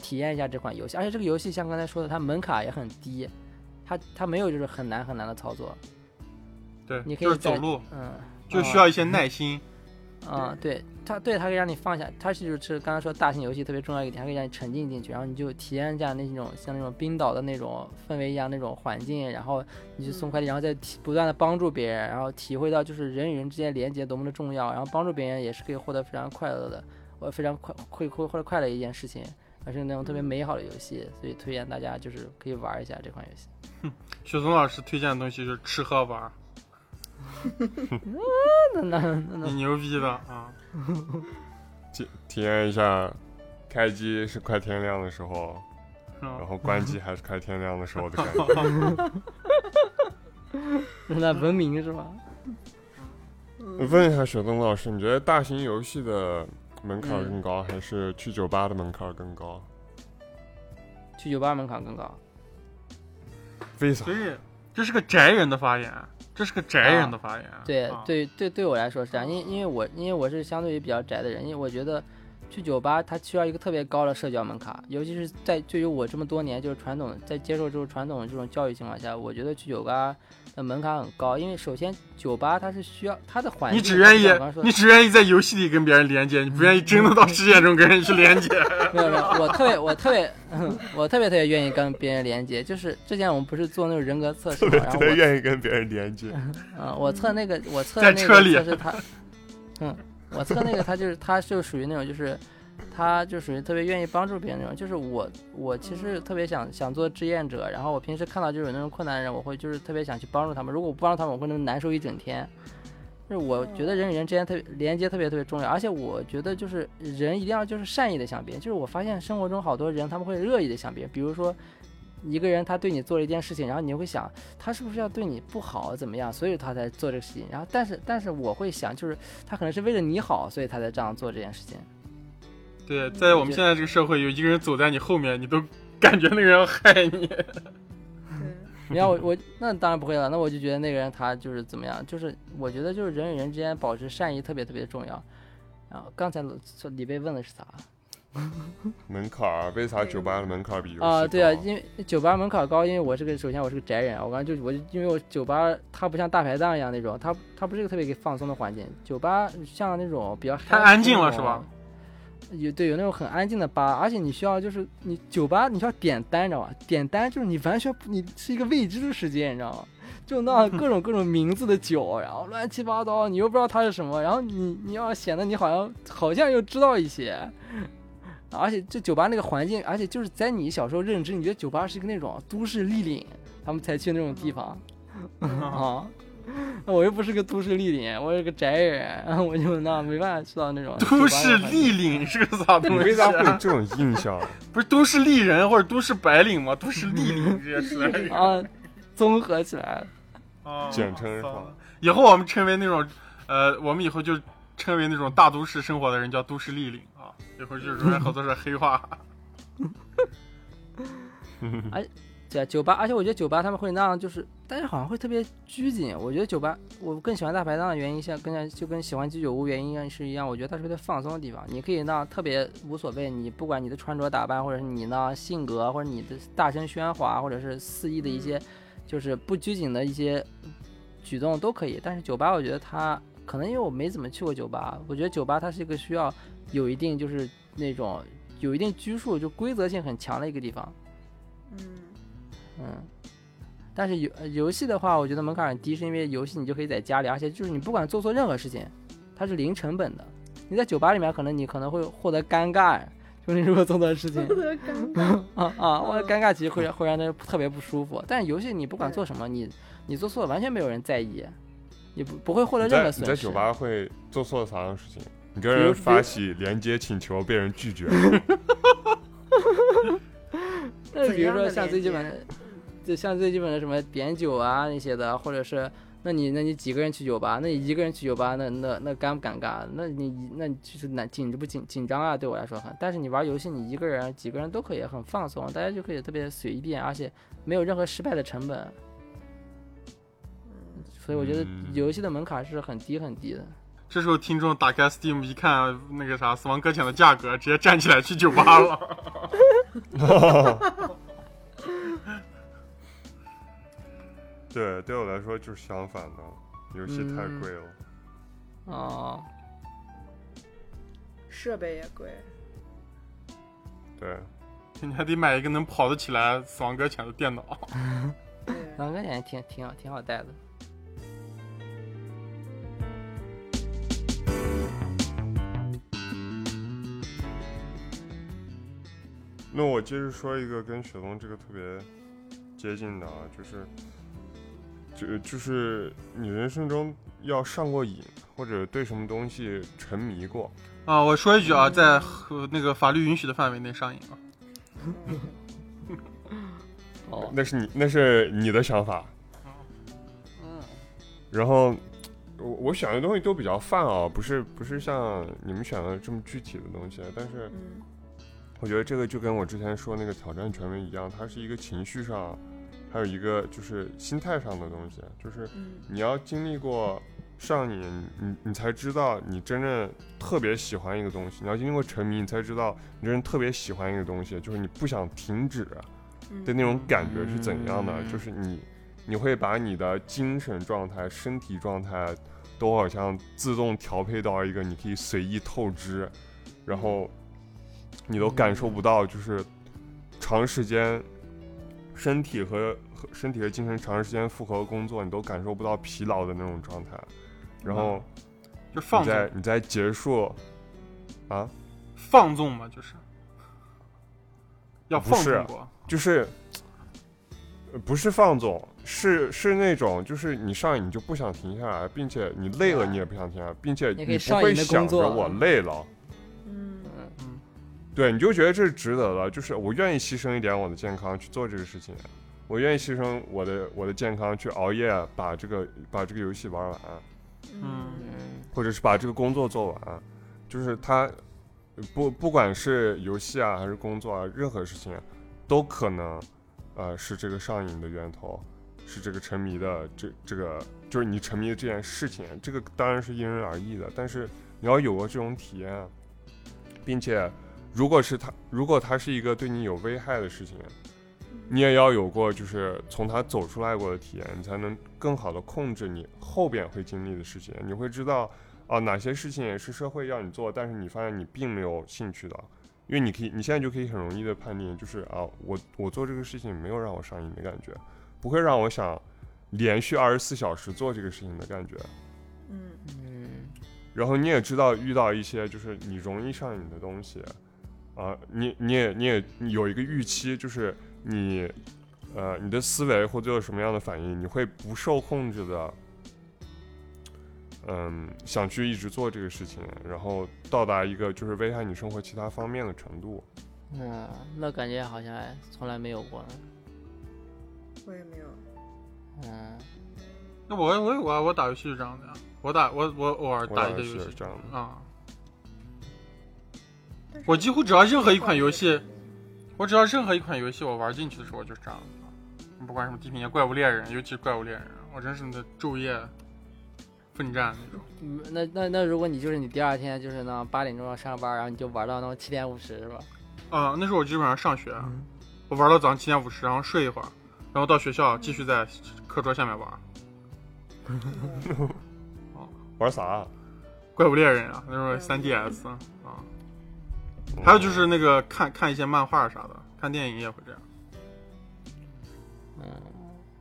体验一下这款游戏。而且这个游戏像刚才说的，它门槛也很低，它它没有就是很难很难的操作。对，你可以就是走路，嗯，就需要一些耐心。啊、对它，对它可以让你放下，它是就是刚刚说大型游戏特别重要一点，它可以让你沉浸进去，然后你就体验一下那种像那种冰岛的那种氛围一样那种环境，然后你去送快递，然后再体不断的帮助别人，然后体会到就是人与人之间连接多么的重要，然后帮助别人也是可以获得非常快乐的，我非常快会会获得快乐的一件事情，而是那种特别美好的游戏，所以推荐大家就是可以玩一下这款游戏。雪松老师推荐的东西就是吃喝玩儿，那那那那你牛逼的啊！体体验一下，开机是快天亮的时候，然后关机还是快天亮的时候的感觉。那文明是吧？问一下雪冬老师，你觉得大型游戏的门槛更高，还是去酒吧的门槛更高？去酒吧门槛更高。为啥所？以这是个宅人的发言，这是个宅人的发言。对啊，对对，对我来说是这样，因为因为我因为我是相对于比较宅的人，因为我觉得去酒吧，它需要一个特别高的社交门槛，尤其是在对于我这么多年就是传统在接受这种传统的这种教育情况下，我觉得去酒吧的门槛很高，因为首先酒吧它是需要它的环境，你只愿意你只愿意在游戏里跟别人连接，你不愿意真的到实践中跟人去连接。没有没有，我特别我特别我特别特别愿意跟别人连接，就是之前我们不是做那种人格测试嘛，特别特别然后我愿意跟别人连接。嗯，我测那个，我测那在车里个测试他，嗯，我测那个他就是他就属于那种就是，他就属于特别愿意帮助别人那种。就是我我其实特别想想做志愿者，然后我平时看到就是有那种困难的人，我会就是特别想去帮助他们。如果我不帮助他们，我会能难受一整天。就是我觉得人与人之间特别连接特别特别重要，而且我觉得就是人一定要就是善意的向别人。就是我发现生活中好多人他们会恶意的向别人，比如说一个人他对你做了一件事情，然后你会想他是不是要对你不好怎么样，所以他才做这个事情。然后但是但是我会想，就是他可能是为了你好，所以他才这样做这件事情。对，在我们现在这个社会，有一个人走在你后面，你都 感觉那个人要害你。对，你要我我那当然不会了，那我就觉得那个人他就是怎么样，就是我觉得就是人与人之间保持善意特别特别重要。然后刚才李贝问的是啥？门槛儿为啥酒吧的门槛比啊，对啊，因为酒吧门槛高，因为我是个首先我是个宅人，我刚才就我就因为我酒吧它不像大排档一样那种，它它不是一个特别给放松的环境，酒吧像那种比较太安静了是吧？有对有那种很安静的吧，而且你需要就是你酒吧你需要点单，你知道吧？点单就是你完全你是一个未知的世界，你知道吗？就那各种各种名字的酒，然后乱七八糟，你又不知道它是什么，然后你你要显得你好像好像又知道一些，而且这酒吧那个环境，而且就是在你小时候认知，你觉得酒吧是一个那种都市丽岭，他们才去那种地方啊。那我又不是个都市丽岭，我是个宅人，然后我就那没办法去到那种都市丽岭是个啥你东西为啥会有啊？这种印象？不是都市丽人或者都市白领吗？都市丽岭这些词啊，综合起来。啊，简称是吧以后我们称为那种，呃，我们以后就称为那种大都市生活的人叫都市丽岭一会儿就容易好多是黑话。对啊，酒吧，而且我觉得酒吧他们会那样，就是大家好像会特别拘谨。我觉得酒吧，我更喜欢大排档的原因，像跟就跟喜欢居酒屋原因是一样。我觉得它是个特别放松的地方，你可以那特别无所谓，你不管你的穿着打扮，或者是你呢性格，或者你的大声喧哗，或者是肆意的一些，就是不拘谨的一些举动都可以。但是酒吧，我觉得它可能因为我没怎么去过酒吧，我觉得酒吧它是一个需要有一定就是那种有一定拘束，就规则性很强的一个地方。嗯，嗯，但是游呃游戏的话，我觉得门槛很低，是因为游戏你就可以在家里，而且就是你不管做错任何事情，它是零成本的。你在酒吧里面，可能你可能会获得尴尬，就是你如果做错事情 获得尴尬。啊 啊，或者尴尬其实会让会让人特别不舒服。但是游戏你不管做什么，你你做错了完全没有人在意，你不不会获得任何损失。在你在酒吧会做错啥样的事情？你跟人发起连接请求被人拒绝，那比如说像最基本的，就像最基本的什么点酒啊那些的，或者是，那你那你几个人去酒吧，那你一个人去酒吧，那那那尴不尴尬？那你那你就是难紧不紧紧张啊？对我来说很，但是你玩游戏，你一个人几个人都可以很放松，大家就可以特别随便，而且没有任何失败的成本。所以我觉得嗯游戏的门槛是很低很低的。这时候听众打开 Steam 一看那个啥《死亡搁浅》的价格，直接站起来去酒吧了。对，对我来说就是相反的，游戏太嗯贵了。哦，设备也贵，对，你还得买一个能跑得起来 《死亡搁浅》的电脑。死亡搁浅挺挺好挺好带的。那我接着说一个跟雪松这个特别接近的啊，就是，就就是你人生中要上过瘾，或者对什么东西沉迷过，啊，我说一句啊，在和那个法律允许的范围内上瘾啊。哦，那是你那是你的想法。嗯，然后我我选的东西都比较泛啊，不是不是像你们选的这么具体的东西，但是嗯我觉得这个就跟我之前说那个挑战权威一样，它是一个情绪上，还有一个就是心态上的东西，就是嗯。你要经历过上瘾，你你才知道你真正特别喜欢一个东西。你要经历过沉迷，你才知道你真正特别喜欢一个东西，就是你不想停止嗯。的那种感觉是怎样的？嗯就是你你会把你的精神状态、身体状态都好像自动调配到一个你可以随意透支，然后你都感受不到，就是长时间身体和和身体和精神长时间复合工作，你都感受不到疲劳的那种状态。然后就放你在，你在结束啊，放纵嘛，就是要不是放纵过。就是呃不是放纵，是是那种就是你上瘾你就不想停下来，并且你累了啊你也不想停下来，并且你不会想着我累了。对，你就觉得这是值得的，就是我愿意牺牲一点我的健康去做这个事情，我愿意牺牲我的我的健康去熬夜把这个把这个游戏玩完，嗯嗯或者是把这个工作做完，就是他不不管是游戏啊还是工作啊，任何事情都可能呃是这个上瘾的源头，是这个沉迷的这这个就是你沉迷的这件事情，这个当然是因人而异的，但是你要有过这种体验，并且如果是他如果他是一个对你有危害的事情。你也要有过，就是从他走出来过的体验，你才能更好的控制你后边会经历的事情。你会知道，啊，哪些事情也是社会要你做，但是你发现你并没有兴趣的，因为你可以，你现在就可以很容易的判定，就是啊，我我做这个事情没有让我上瘾的感觉，不会让我想连续二十四小时做这个事情的感觉。嗯嗯然后你也知道遇到一些就是你容易上瘾的东西，啊，你你也你也有一个预期，就是你，呃，你的思维会做什么样的反应，你会不受控制的，嗯，想去一直做这个事情，然后到达一个就是危害你生活其他方面的程度。嗯，那感觉好像还从来没有过。我也没有。嗯那我我有啊，我打游戏是这样的呀，我打我我偶尔打游戏打一些游戏是这样的啊，我几乎只要任何一款游戏，我只要任何一款游戏我玩进去的时候，我就是这样的，不管什么地平线、怪物猎人，尤其是怪物猎人，我真是那昼夜奋战那种。嗯，那那那如果你就是你第二天就是那八点钟要上班，然后你就玩到那种七点五十是吧？啊、那时候我基本上上学，嗯我玩到早上七点五十，然后睡一会儿，然后到学校继续在课桌下面玩。玩啥啊？怪物猎人啊，那时候三 DS 啊，还有就是那个看看一些漫画啥的，看电影也会这样。嗯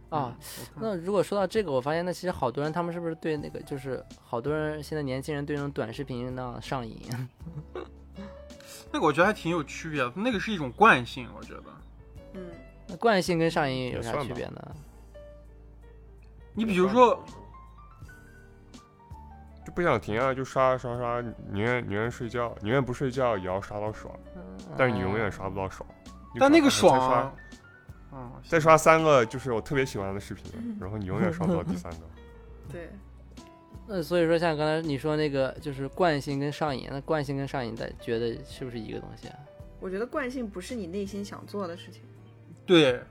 啊，那如果说到这个，我发现那其实好多人他们是不是对那个就是好多人现在年轻人对那种短视频那样上瘾？那个我觉得还挺有区别的，那个是一种惯性，我觉得。嗯，那惯性跟上瘾有啥区别呢？你比如说，就不想停啊，就刷刷刷，宁愿宁愿睡觉，宁愿不睡觉也要刷到爽，但是你永远刷不到爽。但那个爽啊，嗯，再刷三个就是我特别喜欢的视频，然后你永远刷不到第三个。对，那所以说像刚才你说那个就是惯性跟上瘾，那惯性跟上瘾在觉得是不是一个东西啊？我觉得惯性不是你内心想做的事情，对，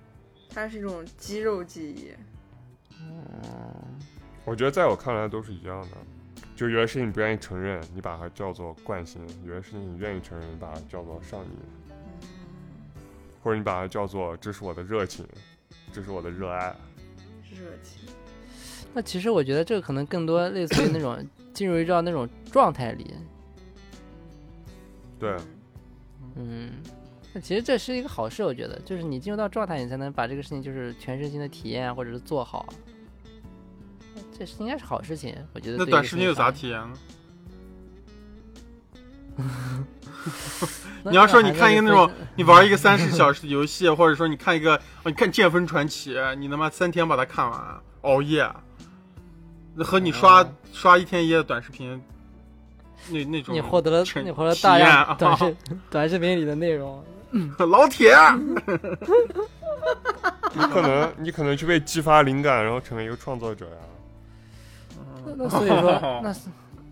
它是一种肌肉记忆。嗯，我觉得在我看来都是一样的，就有些事情你不愿意承认，你把它叫做惯性；有些事情你愿意承认，你把它叫做上瘾，嗯，或者你把它叫做这是我的热情，这是我的热爱。热情。那其实我觉得这个可能更多类似于那种进入一到那种状态里，对，嗯嗯，那其实这是一个好事，我觉得，就是你进入到状态，你才能把这个事情就是全身心的体验或者是做好，这是应该是好事情，我觉得。那短视频有啥？体验呢？你要说你看一个那种你玩一个三十小时的游戏，或者说你看一个，哦，你看《剑锋传奇》，你他妈三天把它看完，熬夜，那和你刷、嗯刷一天一夜的短视频，那那种你获得了沉你获得体验大量啊短视短视频里的内容，老铁，你可能你可能去被激发灵感，然后成为一个创作者呀。那那所以说 那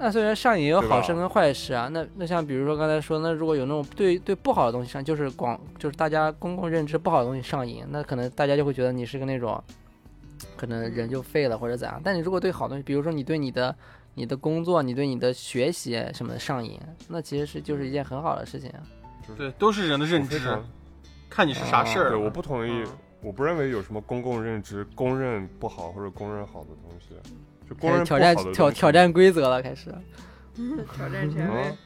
那虽然上瘾有好事跟坏事啊，那那像比如说刚才说，那如果有那种对对不好的东西上，就是广就是大家公共认知不好的东西上瘾，那可能大家就会觉得你是个那种可能人就废了或者咋样。但你如果对好东西，比如说你对你的你的工作，你对你的学习什么的上瘾，那其实是就是一件很好的事情啊。对，都是人的认知，看你是啥事儿对，我不同意嗯，我不认为有什么公共认知公认不好或者公认好的东西，就公认开始挑战挑挑战规则了，开始。挑战权威啊。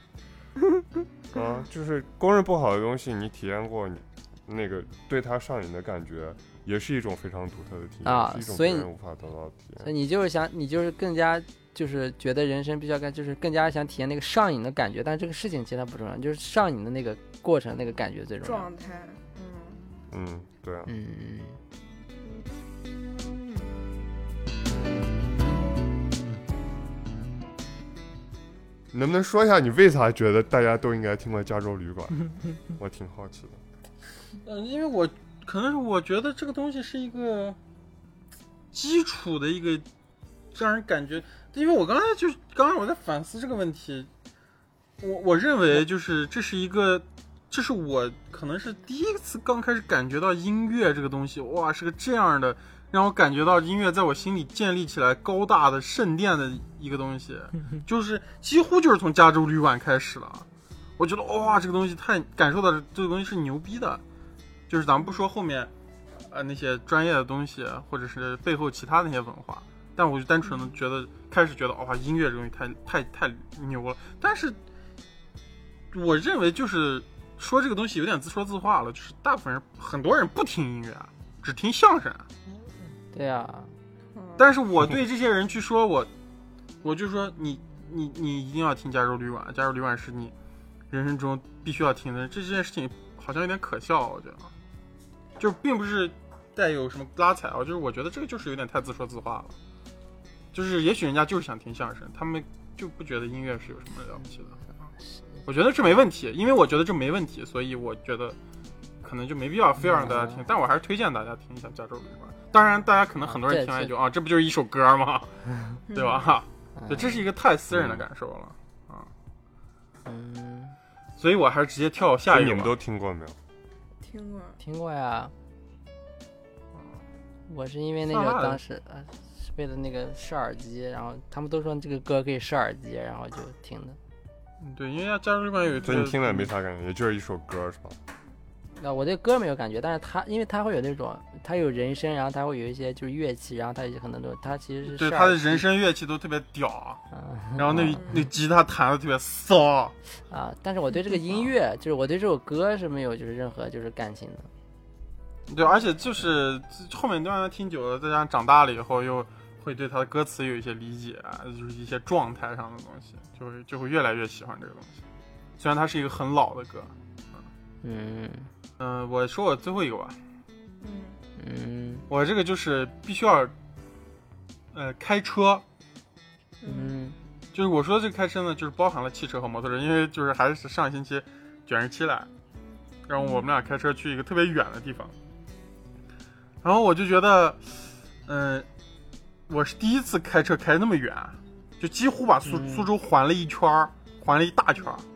啊，就是公认不好的东西，你体验过，你那个对它上瘾的感觉，也是一种非常独特的体验，啊是一种所以别人无法得到的体验。所以你就是想，你就是更加就是觉得人生必须要干，就是更加想体验那个上瘾的感觉。但这个事情其实它不重要，就是上瘾的那个过程，那个感觉最重要。状态，嗯，嗯，对啊，嗯，你能不能说一下你为啥觉得大家都应该听过《加州旅馆》？我挺好奇的。嗯，因为我可能是我觉得这个东西是一个基础的一个让人感觉，因为我刚才就刚刚我在反思这个问题，我我认为就是这是一个，这是我可能是第一次刚开始感觉到音乐这个东西，哇，是个这样的，让我感觉到音乐在我心里建立起来高大的圣殿的一个东西，就是几乎就是从加州旅馆开始了。我觉得哇，这个东西太感受到这个东西是牛逼的，就是咱们不说后面，呃那些专业的东西，或者是背后其他那些文化，但我就单纯的觉得开始觉得哇，音乐这东西太太太牛了。但是我认为就是说这个东西有点自说自话了，就是大部分人很多人不听音乐，只听相声。对呀、嗯但是我对这些人去说，我我就说你你你一定要听《加州旅馆》，《加州旅馆》是你人生中必须要听的。这件事情好像有点可笑，我觉得，就并不是带有什么拉踩啊，就是我觉得这个就是有点太自说自话了。就是也许人家就是想听相声，他们就不觉得音乐是有什么了不起的。我觉得这没问题，因为我觉得这没问题，所以我觉得可能就没必要非要让大家听。但我还是推荐大家听一下《加州旅馆》。当然，大家可能很多人听完就啊，这不就是一首歌吗？对吧？对，这是一个太私人的感受了啊，嗯，所以我还是直接跳下一个。你们都听过没有？听过，听过呀。我是因为那个当时呃，是为了那个试耳机，然后他们都说这个歌可以试耳机，然后就听的。嗯对，因为加州旅馆有一个所以你听了也没啥感觉，也就是一首歌是吧？那我对歌没有感觉，但是他因为他会有那种，他有人声，然后他会有一些就是乐器，然后它也可能都他其实是对他的人声乐器都特别屌，嗯然后那那吉他弹的特别骚。啊，但是我对这个音乐，就是我对这首歌是没有就是任何就是感情的。对，而且就是后面让他听久了，再加上长大了以后，又会对他的歌词有一些理解，就是一些状态上的东西，就会就会越来越喜欢这个东西。虽然它是一个很老的歌，嗯嗯、我说我最后一个吧，嗯。嗯。我这个就是必须要，呃，开车，嗯。就是我说的这个开车呢，就是包含了汽车和摩托车，因为就是还是上星期卷日期来，然后我们俩开车去一个特别远的地方，然后我就觉得，嗯、我是第一次开车开那么远，就几乎把苏、嗯。苏州环了一圈儿，环了一大圈儿。嗯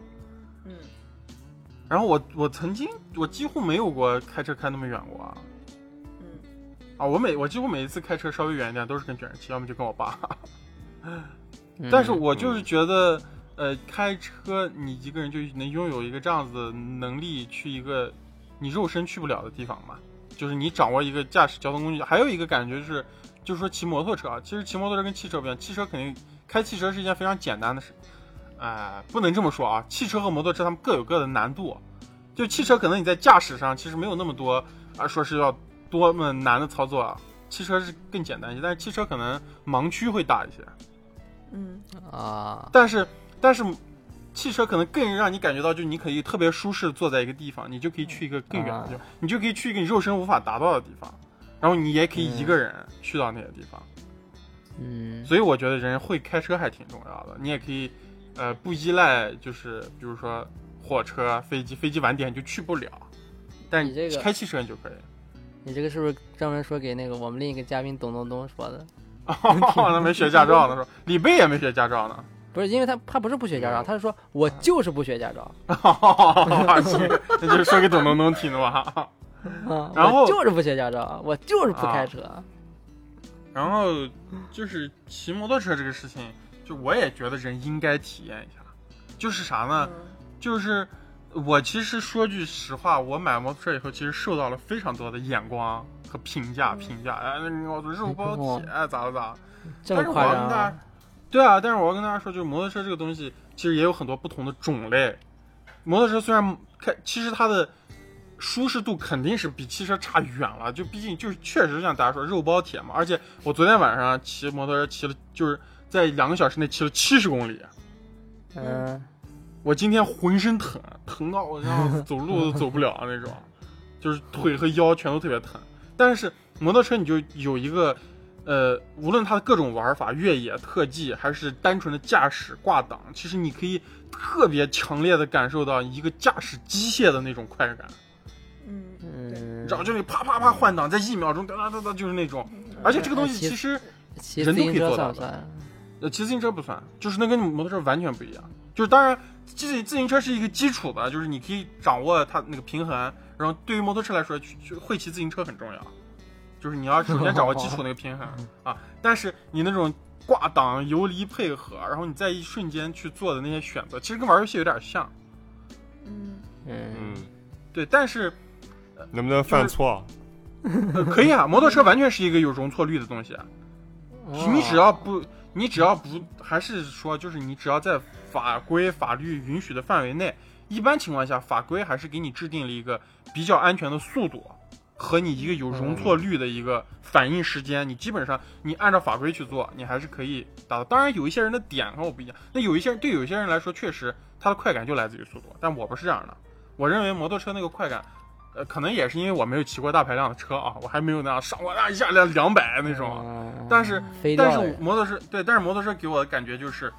然后我我曾经我几乎没有过开车开那么远过啊，嗯啊我每我几乎每一次开车稍微远一点都是跟卷人骑，要么就跟我爸。嗯，但是我就是觉得，呃，开车你一个人就能拥有一个这样子的能力，去一个你肉身去不了的地方嘛，就是你掌握一个驾驶交通工具。还有一个感觉就是，就是说骑摩托车啊，其实骑摩托车跟汽车不一样，汽车肯定开汽车是一件非常简单的事，哎、不能这么说啊，汽车和摩托车它们各有各的难度。就汽车可能你在驾驶上其实没有那么多啊，说是要多么难的操作啊，汽车是更简单一些，但是汽车可能盲区会大一些。嗯啊，但是但是汽车可能更让你感觉到，就你可以特别舒适地坐在一个地方，你就可以去一个更远的地方，你就可以去一个你肉身无法达到的地方，然后你也可以一个人去到那些地方。嗯所以我觉得人会开车还挺重要的，你也可以呃不依赖，就是比如说火车、飞机，飞机晚点就去不了，但你这个开汽车你就可以。你这个是不是专门说给那个我们另一个嘉宾董东东说的？他没学驾照呢，说李贝也没学驾照呢。不是，因为他他不是不学驾照，他是说我就是不学驾照，行 那就是说给董东东听的吧。啊，然后就是不学驾照，我就是不开车。然后就是骑摩托车这个事情，就我也觉得人应该体验一下。就是啥呢？嗯就是我其实说句实话，我买摩托车以后，其实受到了非常多的眼光和评价，嗯评价，哎，那个我说肉包铁，哎咋了咋了？这么但是我夸张要跟大家啊？，对啊，但是我要跟大家说，就是摩托车这个东西，其实也有很多不同的种类。摩托车虽然开，其实它的舒适度肯定是比汽车差远了，就毕竟就是确实像大家说肉包铁嘛。而且我昨天晚上骑摩托车骑了，就是在两个小时内骑了七十公里，嗯，我今天浑身疼，疼到我像走路都走不了 那种，就是腿和腰全都特别疼。但是摩托车你就有一个，呃，无论它的各种玩法，越野、特技，还是单纯的驾驶挂档，其实你可以特别强烈的感受到一个驾驶机械的那种快感，嗯，嗯，然后就你啪啪啪换挡，在一秒钟哒哒哒哒就是那种，而且这个东西其其实。人都可以做到的？呃，骑自行车不算，就是那跟摩托车完全不一样。就是当然，自己自行车是一个基础的，就是你可以掌握它那个平衡。然后对于摩托车来说，去去会骑自行车很重要，就是你要首先掌握基础那个平衡 啊。但是你那种挂档、游离配合，然后你在一瞬间去做的那些选择，其实跟玩游戏有点像。嗯，嗯，嗯，对，但是、能不能犯错？呃、可以啊，摩托车完全是一个有容错率的东西。你只要不，你只要不，还是说，就是你只要在法规法律允许的范围内，一般情况下，法规还是给你制定了一个比较安全的速度和你一个有容错率的一个反应时间。你基本上你按照法规去做，你还是可以达到。当然，有一些人的点和我不一样，那有一些人对有些人来说，确实他的快感就来自于速度，但我不是这样的。我认为摩托车那个快感。呃，可能也是因为我没有骑过大排量的车啊，我还没有那样上过那一下两两百那种。嗯但是但是摩托车对，但是摩托车给我的感觉就是，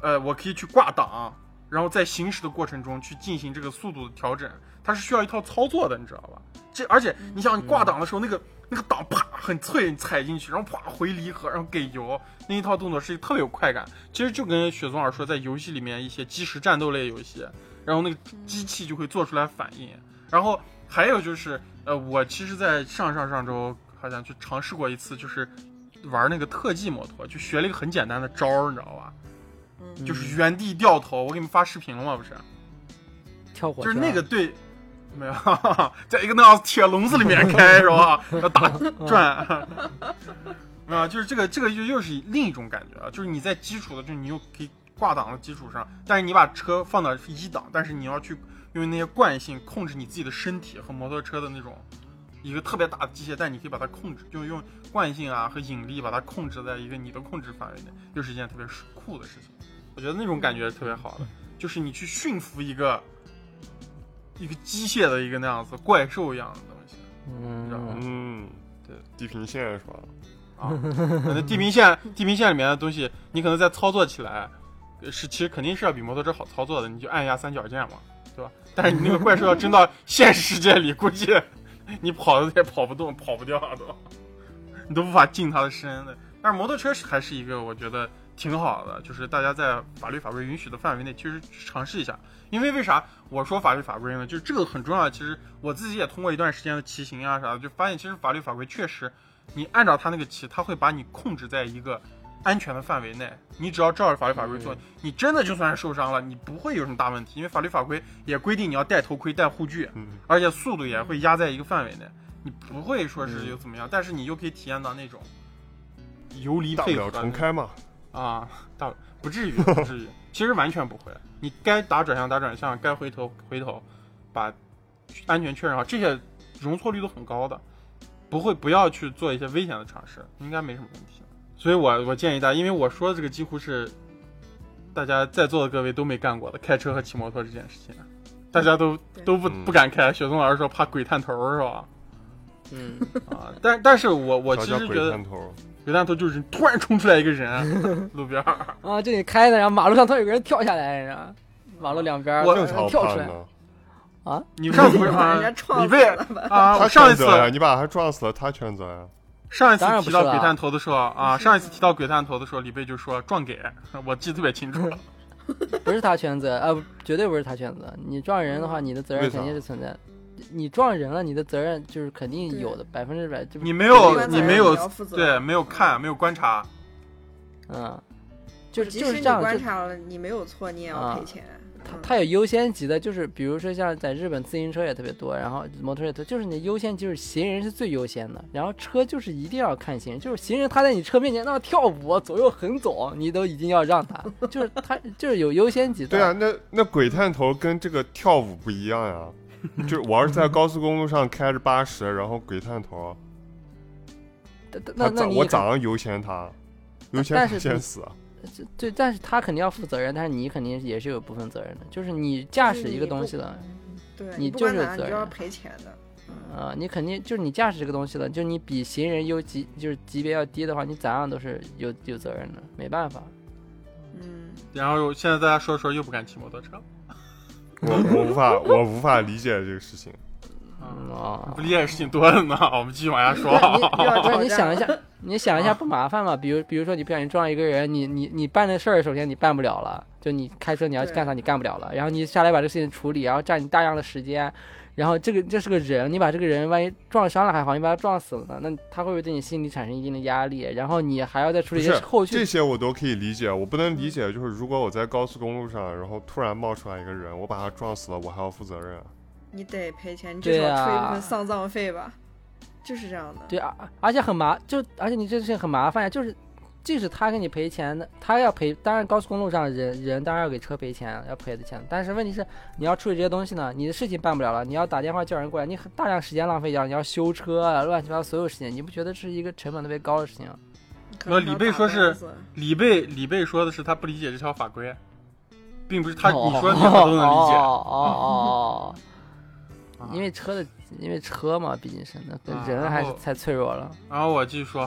呃，我可以去挂档，然后在行驶的过程中去进行这个速度的调整，它是需要一套操作的，你知道吧？这而且你想你挂档的时候，那个那个档啪很脆，你踩进去，然后啪回离合，然后给油，那一套动作是特别有快感。其实就跟雪松儿说，在游戏里面一些即时战斗类游戏，然后那个机器就会做出来反应，然后还有就是，呃，我其实，在上上上周好像去尝试过一次，就是玩那个特技摩托，就学了一个很简单的招儿，你知道吧？嗯就是原地掉头。我给你们发视频了吗？不是，跳火就是那个对，没有，在一个那样铁笼子里面开是吧？要打 转。啊，就是这个，这个就又是另一种感觉啊，就是你在基础的，就是你又可以挂档的基础上，但是你把车放到一档，但是你要去用那些惯性控制你自己的身体和摩托车的那种一个特别大的机械，但你可以把它控制，就用惯性啊和引力把它控制在一个你的控制范围内，又是一件特别酷的事情。我觉得那种感觉是特别好的，就是你去驯服一个一个机械的一个那样子怪兽一样的东西知道吧嗯，嗯，对，地平线是吧？啊。可能地平线地平线里面的东西，你可能在操作起来呃是其实肯定是要比摩托车好操作的，你就按一下三角键嘛，对吧？但是你那个怪兽要真到现实世界里，估计 你跑的也跑不动，跑不掉都，你都无法近它的身的。但是摩托车还是一个我觉得挺好的，就是大家在法律法规允许的范围内，其实尝试一下。因为为啥我说法律法规呢？就是这个很重要。其实我自己也通过一段时间的骑行啊啥的，就发现其实法律法规确实，你按照它那个骑，它会把你控制在一个安全的范围内。你只要照着法律法规做，你真的就算是受伤了，你不会有什么大问题。因为法律法规也规定你要戴头盔、戴护具，嗯，而且速度也会压在一个范围内，你不会说是又怎么样，但是你又可以体验到那种游离大不了配合的重开嘛。啊，大不至于，不至于，其实完全不会。你该打转向打转向，该回头回头，把安全确认好，这些容错率都很高的，不会不要去做一些危险的尝试，应该没什么问题。所以我我建议大家，因为我说的这个几乎是大家在座的各位都没干过的，开车和骑摩托这件事情，大家都都不嗯不敢开。雪松老师说怕鬼探头是吧？嗯，啊，但但是我我其实觉得？鬼探头就是突然冲出来一个人，路边儿。啊，就你开的，然后马路上突然有个人跳下来，然后马路两边儿我正常跳出来，判呢。你上次不是把 啊人家？撞你被死了吧？啊，他我上一次你把他撞死了，他全责呀。上一次提到鬼探头的时候啊，上一次提到鬼探头的时候，李贝就说撞给，我记得特别清楚。不是他全责，啊，绝对不是他全责。你撞人的话，你的责任肯定是存在的。你撞人了，你的责任就是肯定有的，百分之百。就你没有你没有要负责对没有看没有观察，嗯，就是即使你就是这样，就观察了，你没有错，你也要啊赔钱。嗯它有优先级的，就是比如说像在日本自行车也特别多，然后摩托车也多，就是你优先就是行人是最优先的，然后车就是一定要看行人，就是行人他在你车面前那么跳舞左右横走，你都一定要让他，就是他就是有优先级的。对啊，那那鬼探头跟这个跳舞不一样呀。就是我要是在高速公路上开着八十，然后鬼探头，那那我咋样优先他？优先他先死啊！对，但是他肯定要负责任，但是你肯定也是有部分责任的，就是你驾驶一个东西了，对你就是有不管咋样，你就要责任赔钱的。啊、你肯定就是你驾驶这个东西了，就你比行人优级就是级别要低的话，你咋样都是有有责任的，没办法。嗯，然后现在大家说说又不敢骑摩托车，我我无法我无法理解这个事情。嗯哦不，理解的事情多了呢。我们继续往下说。你想一下，你想一下不麻烦吗？比如比如说你不小心撞一个人，你你你办的事儿，首先你办不了了，就你开车你要去干啥你干不了了，然后你下来把这个事情处理，然后占你大量的时间，然后这个这是个人，你把这个人万一撞伤了还好，你把他撞死了呢，那他会不会对你心理产生一定的压力？然后你还要再处理一些后续这些我都可以理解，我不能理解就是如果我在高速公路上，然后突然冒出来一个人，我把他撞死了，我还要负责任啊。你得赔钱，你至少出一部啊分丧葬费吧。就是这样的。对啊，而且很麻，就而且你这事情很麻烦呀，就是即使他给你赔钱的，他要赔，当然高速公路上人人当然要给车赔钱，要赔的钱，但是问题是你要处理这些东西呢，你的事情办不了了，你要打电话叫人过来，你很大量时间浪费掉，你要修车啊，乱七八糟所有事情，你不觉得这是一个成本特别高的事情啊？那李贝说是李贝李贝说的是他不理解这条法规，并不是他哦你说的他都能理解。哦哦哦，因为车的，因为车嘛，毕竟是那人还是太脆弱了。然后我继续说，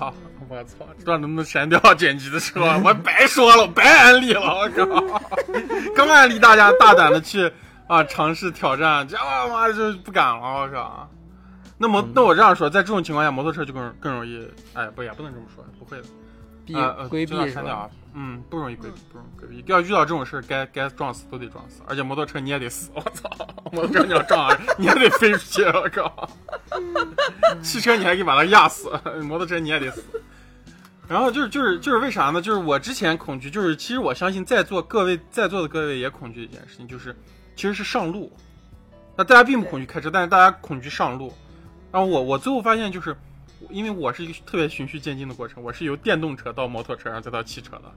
我操，不知道能不能删掉？剪辑的时候，我白说了，白安利了，我靠，刚安利大家大胆的去啊尝试挑战，这他妈就不敢了，我靠。那么嗯，那我这样说，在这种情况下，摩托车就更更容易，哎，不也不能这么说，不会的，避呃呃规避是吧？嗯，不容易规避，不容易规避。要遇到这种事儿，该该撞死都得撞死，而且摩托车你也得死，我操！摩托车你要撞啊，你还得飞出去，我靠！汽车你还可以把它压死，摩托车你也得死。然后就是就是就是为啥呢？就是我之前恐惧，就是其实我相信在座各位在座的各位也恐惧一件事情，就是其实是上路。那大家并不恐惧开车，但是大家恐惧上路。然后我我最后发现就是，因为我是一个特别循序渐进的过程，我是由电动车到摩托车，然后再到汽车的。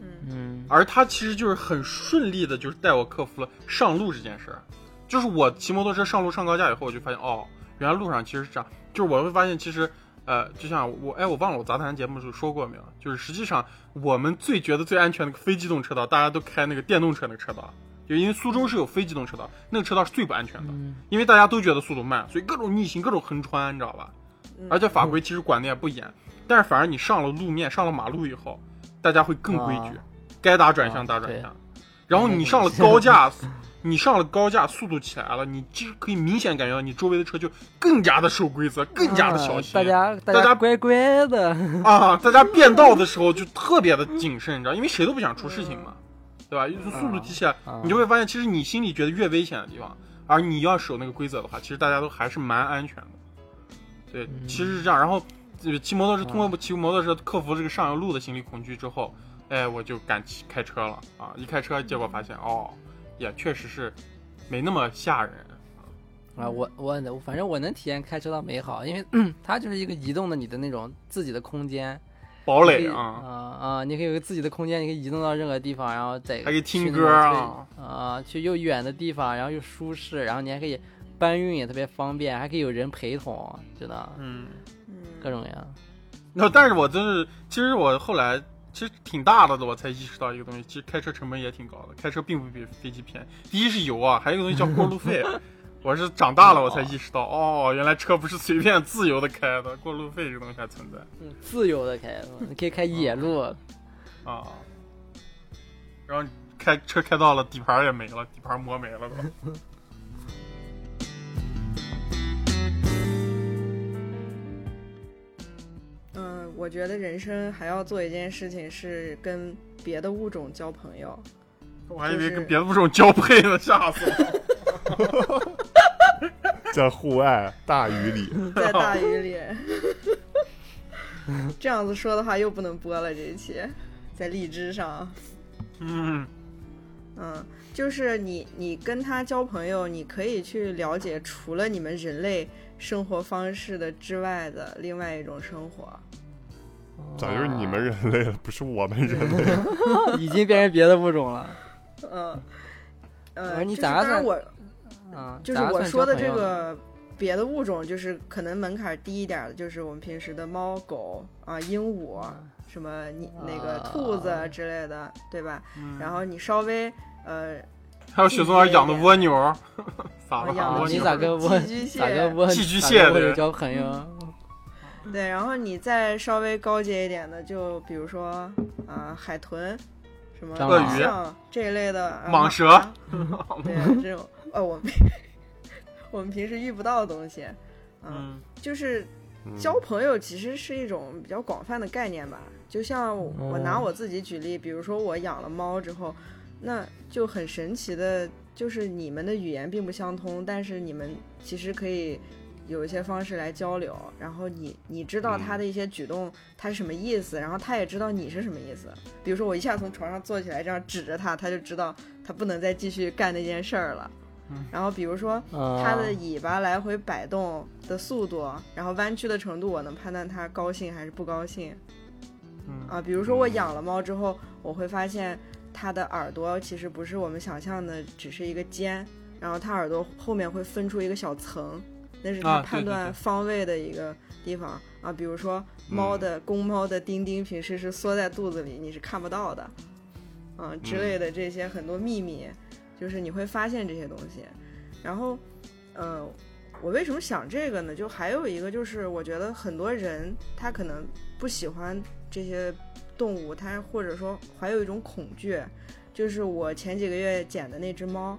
嗯，嗯，而他其实就是很顺利的，就是带我克服了上路这件事儿。就是我骑摩托车上路上高架以后，我就发现哦，原来路上其实是这样。就是我会发现，其实呃，就像我哎，我忘了我杂谈节目时候说过没有？就是实际上我们最觉得最安全的非机动车道，大家都开那个电动车那个车道，就因为苏州是有非机动车道，那个车道是最不安全的，嗯因为大家都觉得速度慢，所以各种逆行、各种横穿，你知道吧？嗯而且法规其实管的也不严，但是反而你上了路面、上了马路以后，大家会更规矩，啊该打转向打转向。然后你上了高架，你上了高架，速度起来了，你其实可以明显感觉到你周围的车就更加的守规则，更加的小心。啊大家大家家乖乖的，啊，大家变道的时候就特别的谨慎，你知道，因为谁都不想出事情嘛，对吧？速度提起来，啊你就会发现，其实你心里觉得越危险的地方，而你要守那个规则的话，其实大家都还是蛮安全的。对，嗯其实是这样。然后呃骑摩托车，通过骑摩托车克服这个上路的心理恐惧之后，哎，我就敢骑开车了啊！一开车，结果发现哦，也确实是没那么吓人。啊，我我我反正我能体验开车的美好，因为 它就是一个移动的你的那种自己的空间，堡垒啊，啊啊，你可以有个自己的空间，你可以移动到任何地方，然后再还可以听歌种啊啊，去又远的地方，然后又舒适，然后你还可以搬运也特别方便，还可以有人陪同，真的嗯。各种各样。那，但是我真是，其实我后来其实挺大了的，我才意识到一个东西，其实开车成本也挺高的，开车并不比飞机便宜。第一是油啊，还有一个东西叫过路费。我是长大了我才意识到，哦，原来车不是随便自由的开的，过路费这个东西还存在嗯，自由的开，你可以开野路，啊。然后开车开到了底盘也没了，底盘磨没了都。我觉得人生还要做一件事情，是跟别的物种交朋友。我还以为跟别的物种交配呢，吓死我！在户外大雨里，在大雨里。这样子说的话又不能播了，这一期在荔枝上。嗯嗯，就是你你跟他交朋友，你可以去了解除了你们人类生活方式的之外的另外一种生活。咋就是你们人类了，不是我们人类？已经变成别的物种了。嗯，呃，你咋算我啊，就是我说的这个别的物种，就是可能门槛低一点的，就是我们平时的猫狗啊、鹦鹉、什么你那个兔子啊之类的，对吧？嗯，然后你稍微呃，还有雪松儿养的蜗牛，咋了？哦养的你蜗牛咋跟蜗寄居蟹咋跟蜗寄居咋蟹的跟蜗交朋友？对，然后你再稍微高阶一点的，就比如说啊、海豚，什么鳄鱼这一类的啊蟒蛇马 对这种呃我们 我们平时遇不到的东西，嗯，嗯就是嗯交朋友其实是一种比较广泛的概念吧。就像我拿哦我自己举例，比如说我养了猫之后，那就很神奇的，就是你们的语言并不相通，但是你们其实可以有一些方式来交流。然后你你知道他的一些举动，他是什么意思，然后他也知道你是什么意思。比如说我一下从床上坐起来，这样指着他，他就知道他不能再继续干那件事儿了嗯。然后比如说它它的尾巴来回摆动的速度，然后弯曲的程度，我能判断它高兴还是不高兴嗯啊。比如说我养了猫之后，我会发现它的耳朵其实不是我们想象的只是一个尖，然后它耳朵后面会分出一个小层，那是它判断方位的一个地方啊。比如说猫的公猫的丁丁平时是缩在肚子里，你是看不到的，嗯之类的这些很多秘密，就是你会发现这些东西。然后，呃，我为什么想这个呢？就还有一个就是，我觉得很多人他可能不喜欢这些动物，他或者说怀有一种恐惧。就是我前几个月捡的那只猫，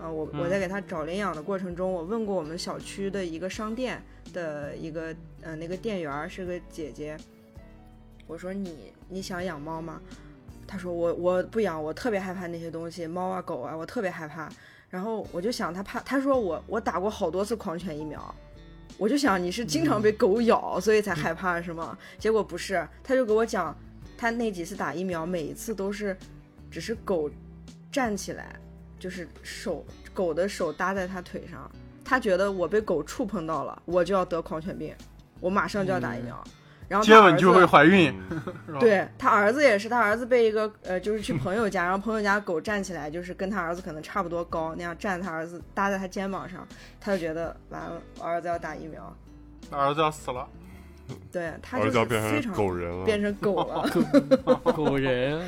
啊、我我在给他找领养的过程中，我问过我们小区的一个商店的一个呃那个店员儿是个姐姐，我说你你想养猫吗？她说我我不养，我特别害怕那些东西，猫啊狗啊，我特别害怕。然后我就想她怕，她说我我打过好多次狂犬疫苗，我就想你是经常被狗咬，所以才害怕是吗？结果不是，他就给我讲，他那几次打疫苗，每一次都是只是狗站起来，就是手狗的手搭在他腿上，他觉得我被狗触碰到了，我就要得狂犬病，我马上就要打疫苗。然后接吻就会怀孕，对他儿子也是，他儿子被一个呃，就是去朋友家，然后朋友家狗站起来，就是跟他儿子可能差不多高，那样站他儿子搭在他肩膀上，他就觉得完了，我儿子要打疫苗，他儿子要死了，对他儿子要就是非变成常狗人了，变成狗了，狗人，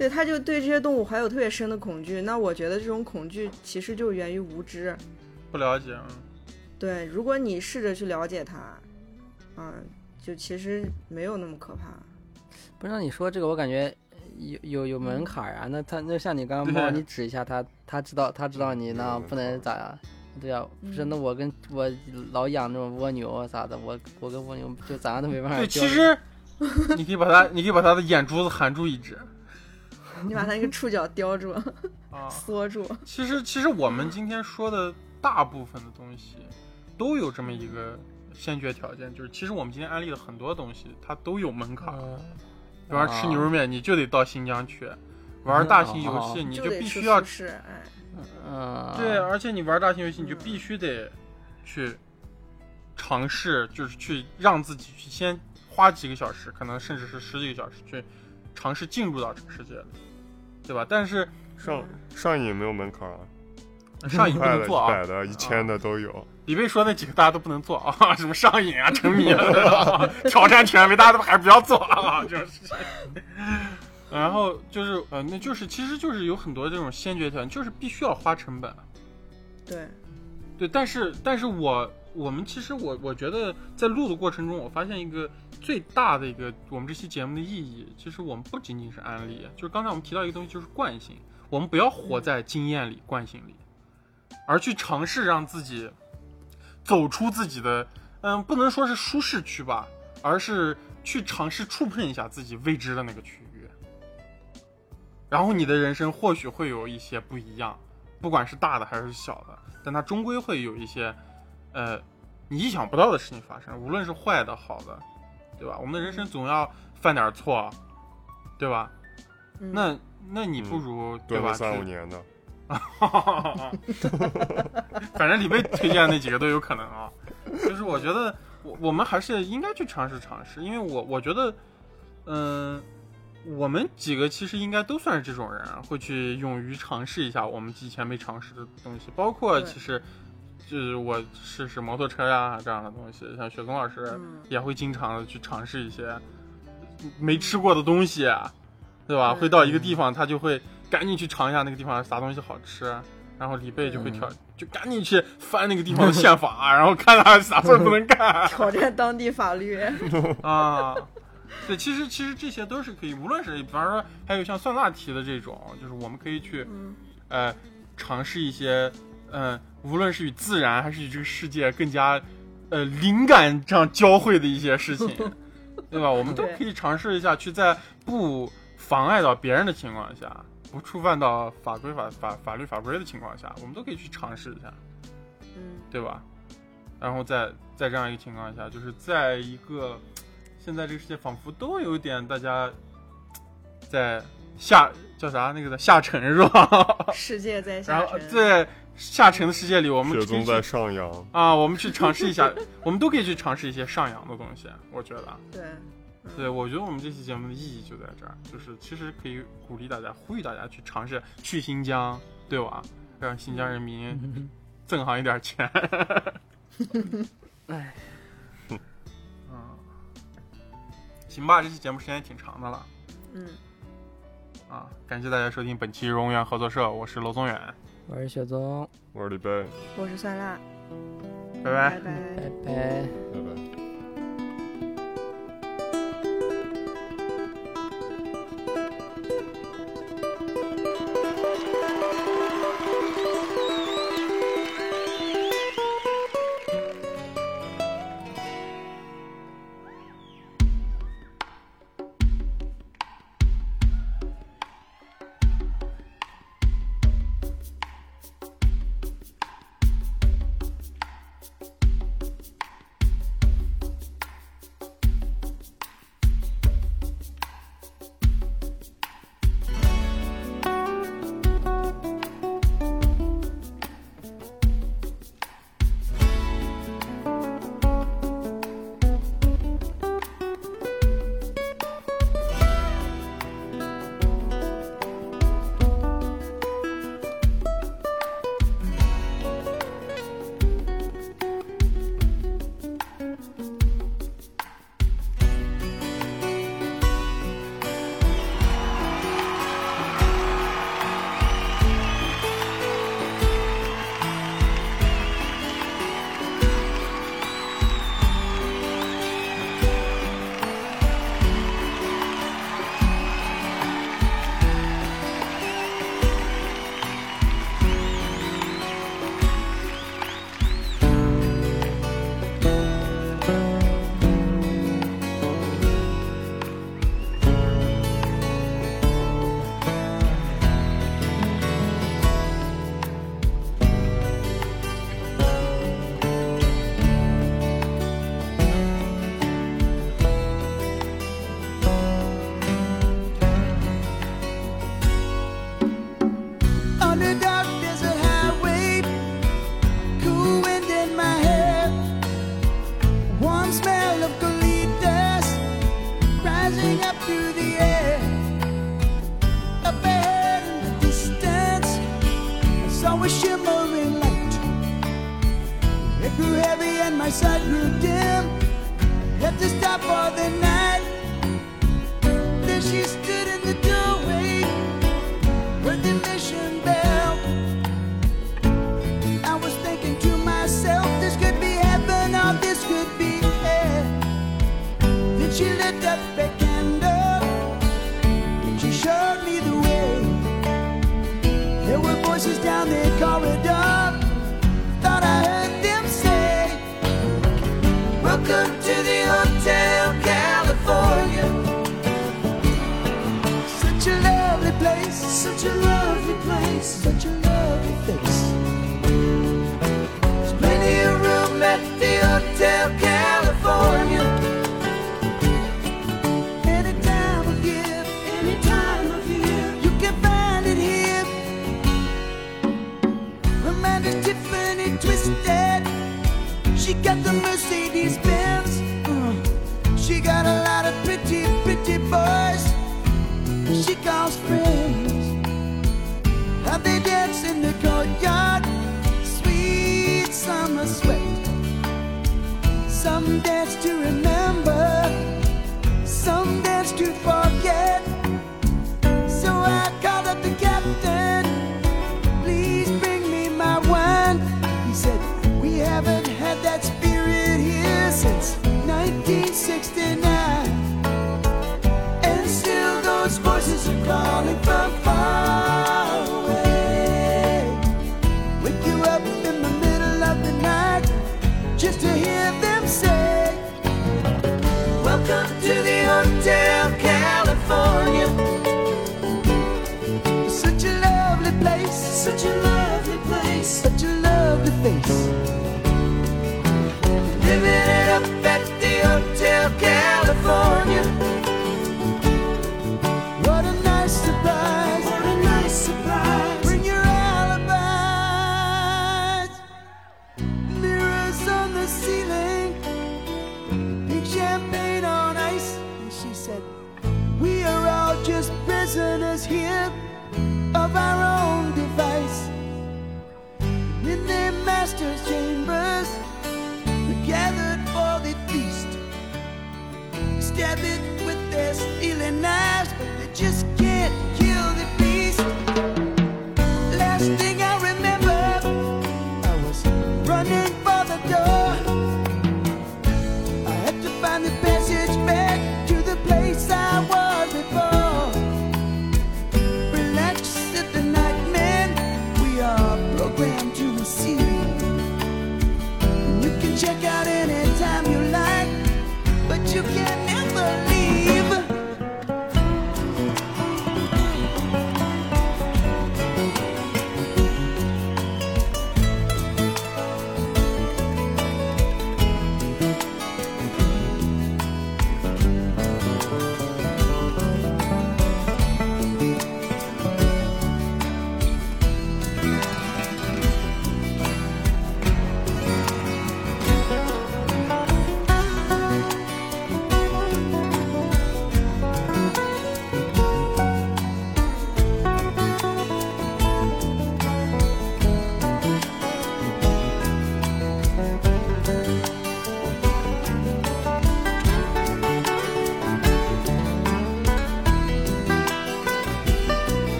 对，他就对这些动物怀有特别深的恐惧。那我觉得这种恐惧其实就源于无知。不了解，嗯对，如果你试着去了解它，嗯，就其实没有那么可怕。不是让你说这个，我感觉有有有门槛儿啊。那他那像你刚刚对猫，你指一下他，他知道他知道你那不能咋样？对啊，不是那我跟我老养那种蜗牛啊啥的，我我跟蜗牛就咋样都没办法对，交流。其实你可以把它，你可以把它的眼珠子含住一只你把他那个触角叼住，啊。缩住。其实，其实我们今天说的大部分的东西，都有这么一个先决条件，就是其实我们今天安利的很多东西，它都有门槛儿。嗯比方吃牛肉面，你就得到新疆去；玩大型游戏，你就必须要素食，哎，嗯，对，而且你玩大型游戏，你就必须得去尝试，就是去让自己去先花几个小时，可能甚至是十几个小时去尝试进入到这个世界里，对吧？但是上上瘾没有门槛啊，上瘾不能做啊百。的、一千的都有。李贝说那几个大家都不能做啊，什么上瘾啊、沉迷啊、挑战权威，大家都还是不要做啊，这种事情。然后就是呃，那就是其实就是有很多这种先决条件，就是必须要花成本。对，对，但是但是我我们其实我我觉得在录的过程中，我发现一个最大的一个我们这期节目的意义，其实我们不仅仅是安利，就是刚才我们提到一个东西，就是惯性，我们不要活在经验里、惯性里，而去尝试让自己走出自己的，嗯，不能说是舒适区吧，而是去尝试触碰一下自己未知的那个区域，然后你的人生或许会有一些不一样。不管是大的还是小的，但它终归会有一些呃你意想不到的事情发生，无论是坏的好的，对吧？我们的人生总要犯点错，对吧？嗯那那你不如、对吧？三五去年的，反正李贝推荐那几个都有可能啊。就是我觉得我我们还是应该去尝试尝试，因为我我觉得，嗯、我们几个其实应该都算是这种人，会去勇于尝试一下我们以前没尝试的东西，包括其实就是我试试摩托车呀这样的东西，像雪松老师嗯也会经常的去尝试一些没吃过的东西，对吧？嗯会到一个地方，他就会赶紧去尝一下那个地方啥东西好吃，然后李贝就会挑，就赶紧去翻那个地方的宪法，然后看他啥事儿不能干 挑战当地法律。啊。对，其实其实这些都是可以，无论是比方说还有像算大题的这种，就是我们可以去嗯呃尝试一些，嗯、无论是与自然还是与这个世界更加呃灵感这样交汇的一些事情，对吧？我们都可以尝试一下，去在不妨碍到别人的情况下，不触犯到法规法法法律法规的情况下，我们都可以去尝试一下，嗯对吧？然后在在这样一个情况下，就是在一个现在这个世界仿佛都有点大家在下叫啥那个的下沉是吧？世界在下沉。后在下沉的世界里，我们雪宗在上扬，啊，我们去尝试一下，我们都可以去尝试一些上扬的东西。我觉得，对，对我觉得我们这期节目的意义就在这儿，就是其实可以鼓励大家，呼吁大家去尝试去新疆，对吧？让新疆人民 挣上一点钱。哎，嗯，行吧，这期节目时间也挺长的了嗯，啊！感谢大家收听本期荣源合作社，我是娄宗远，我是雪宗，我是李贝，我是酸辣，拜拜拜。拜。拜拜。拜拜。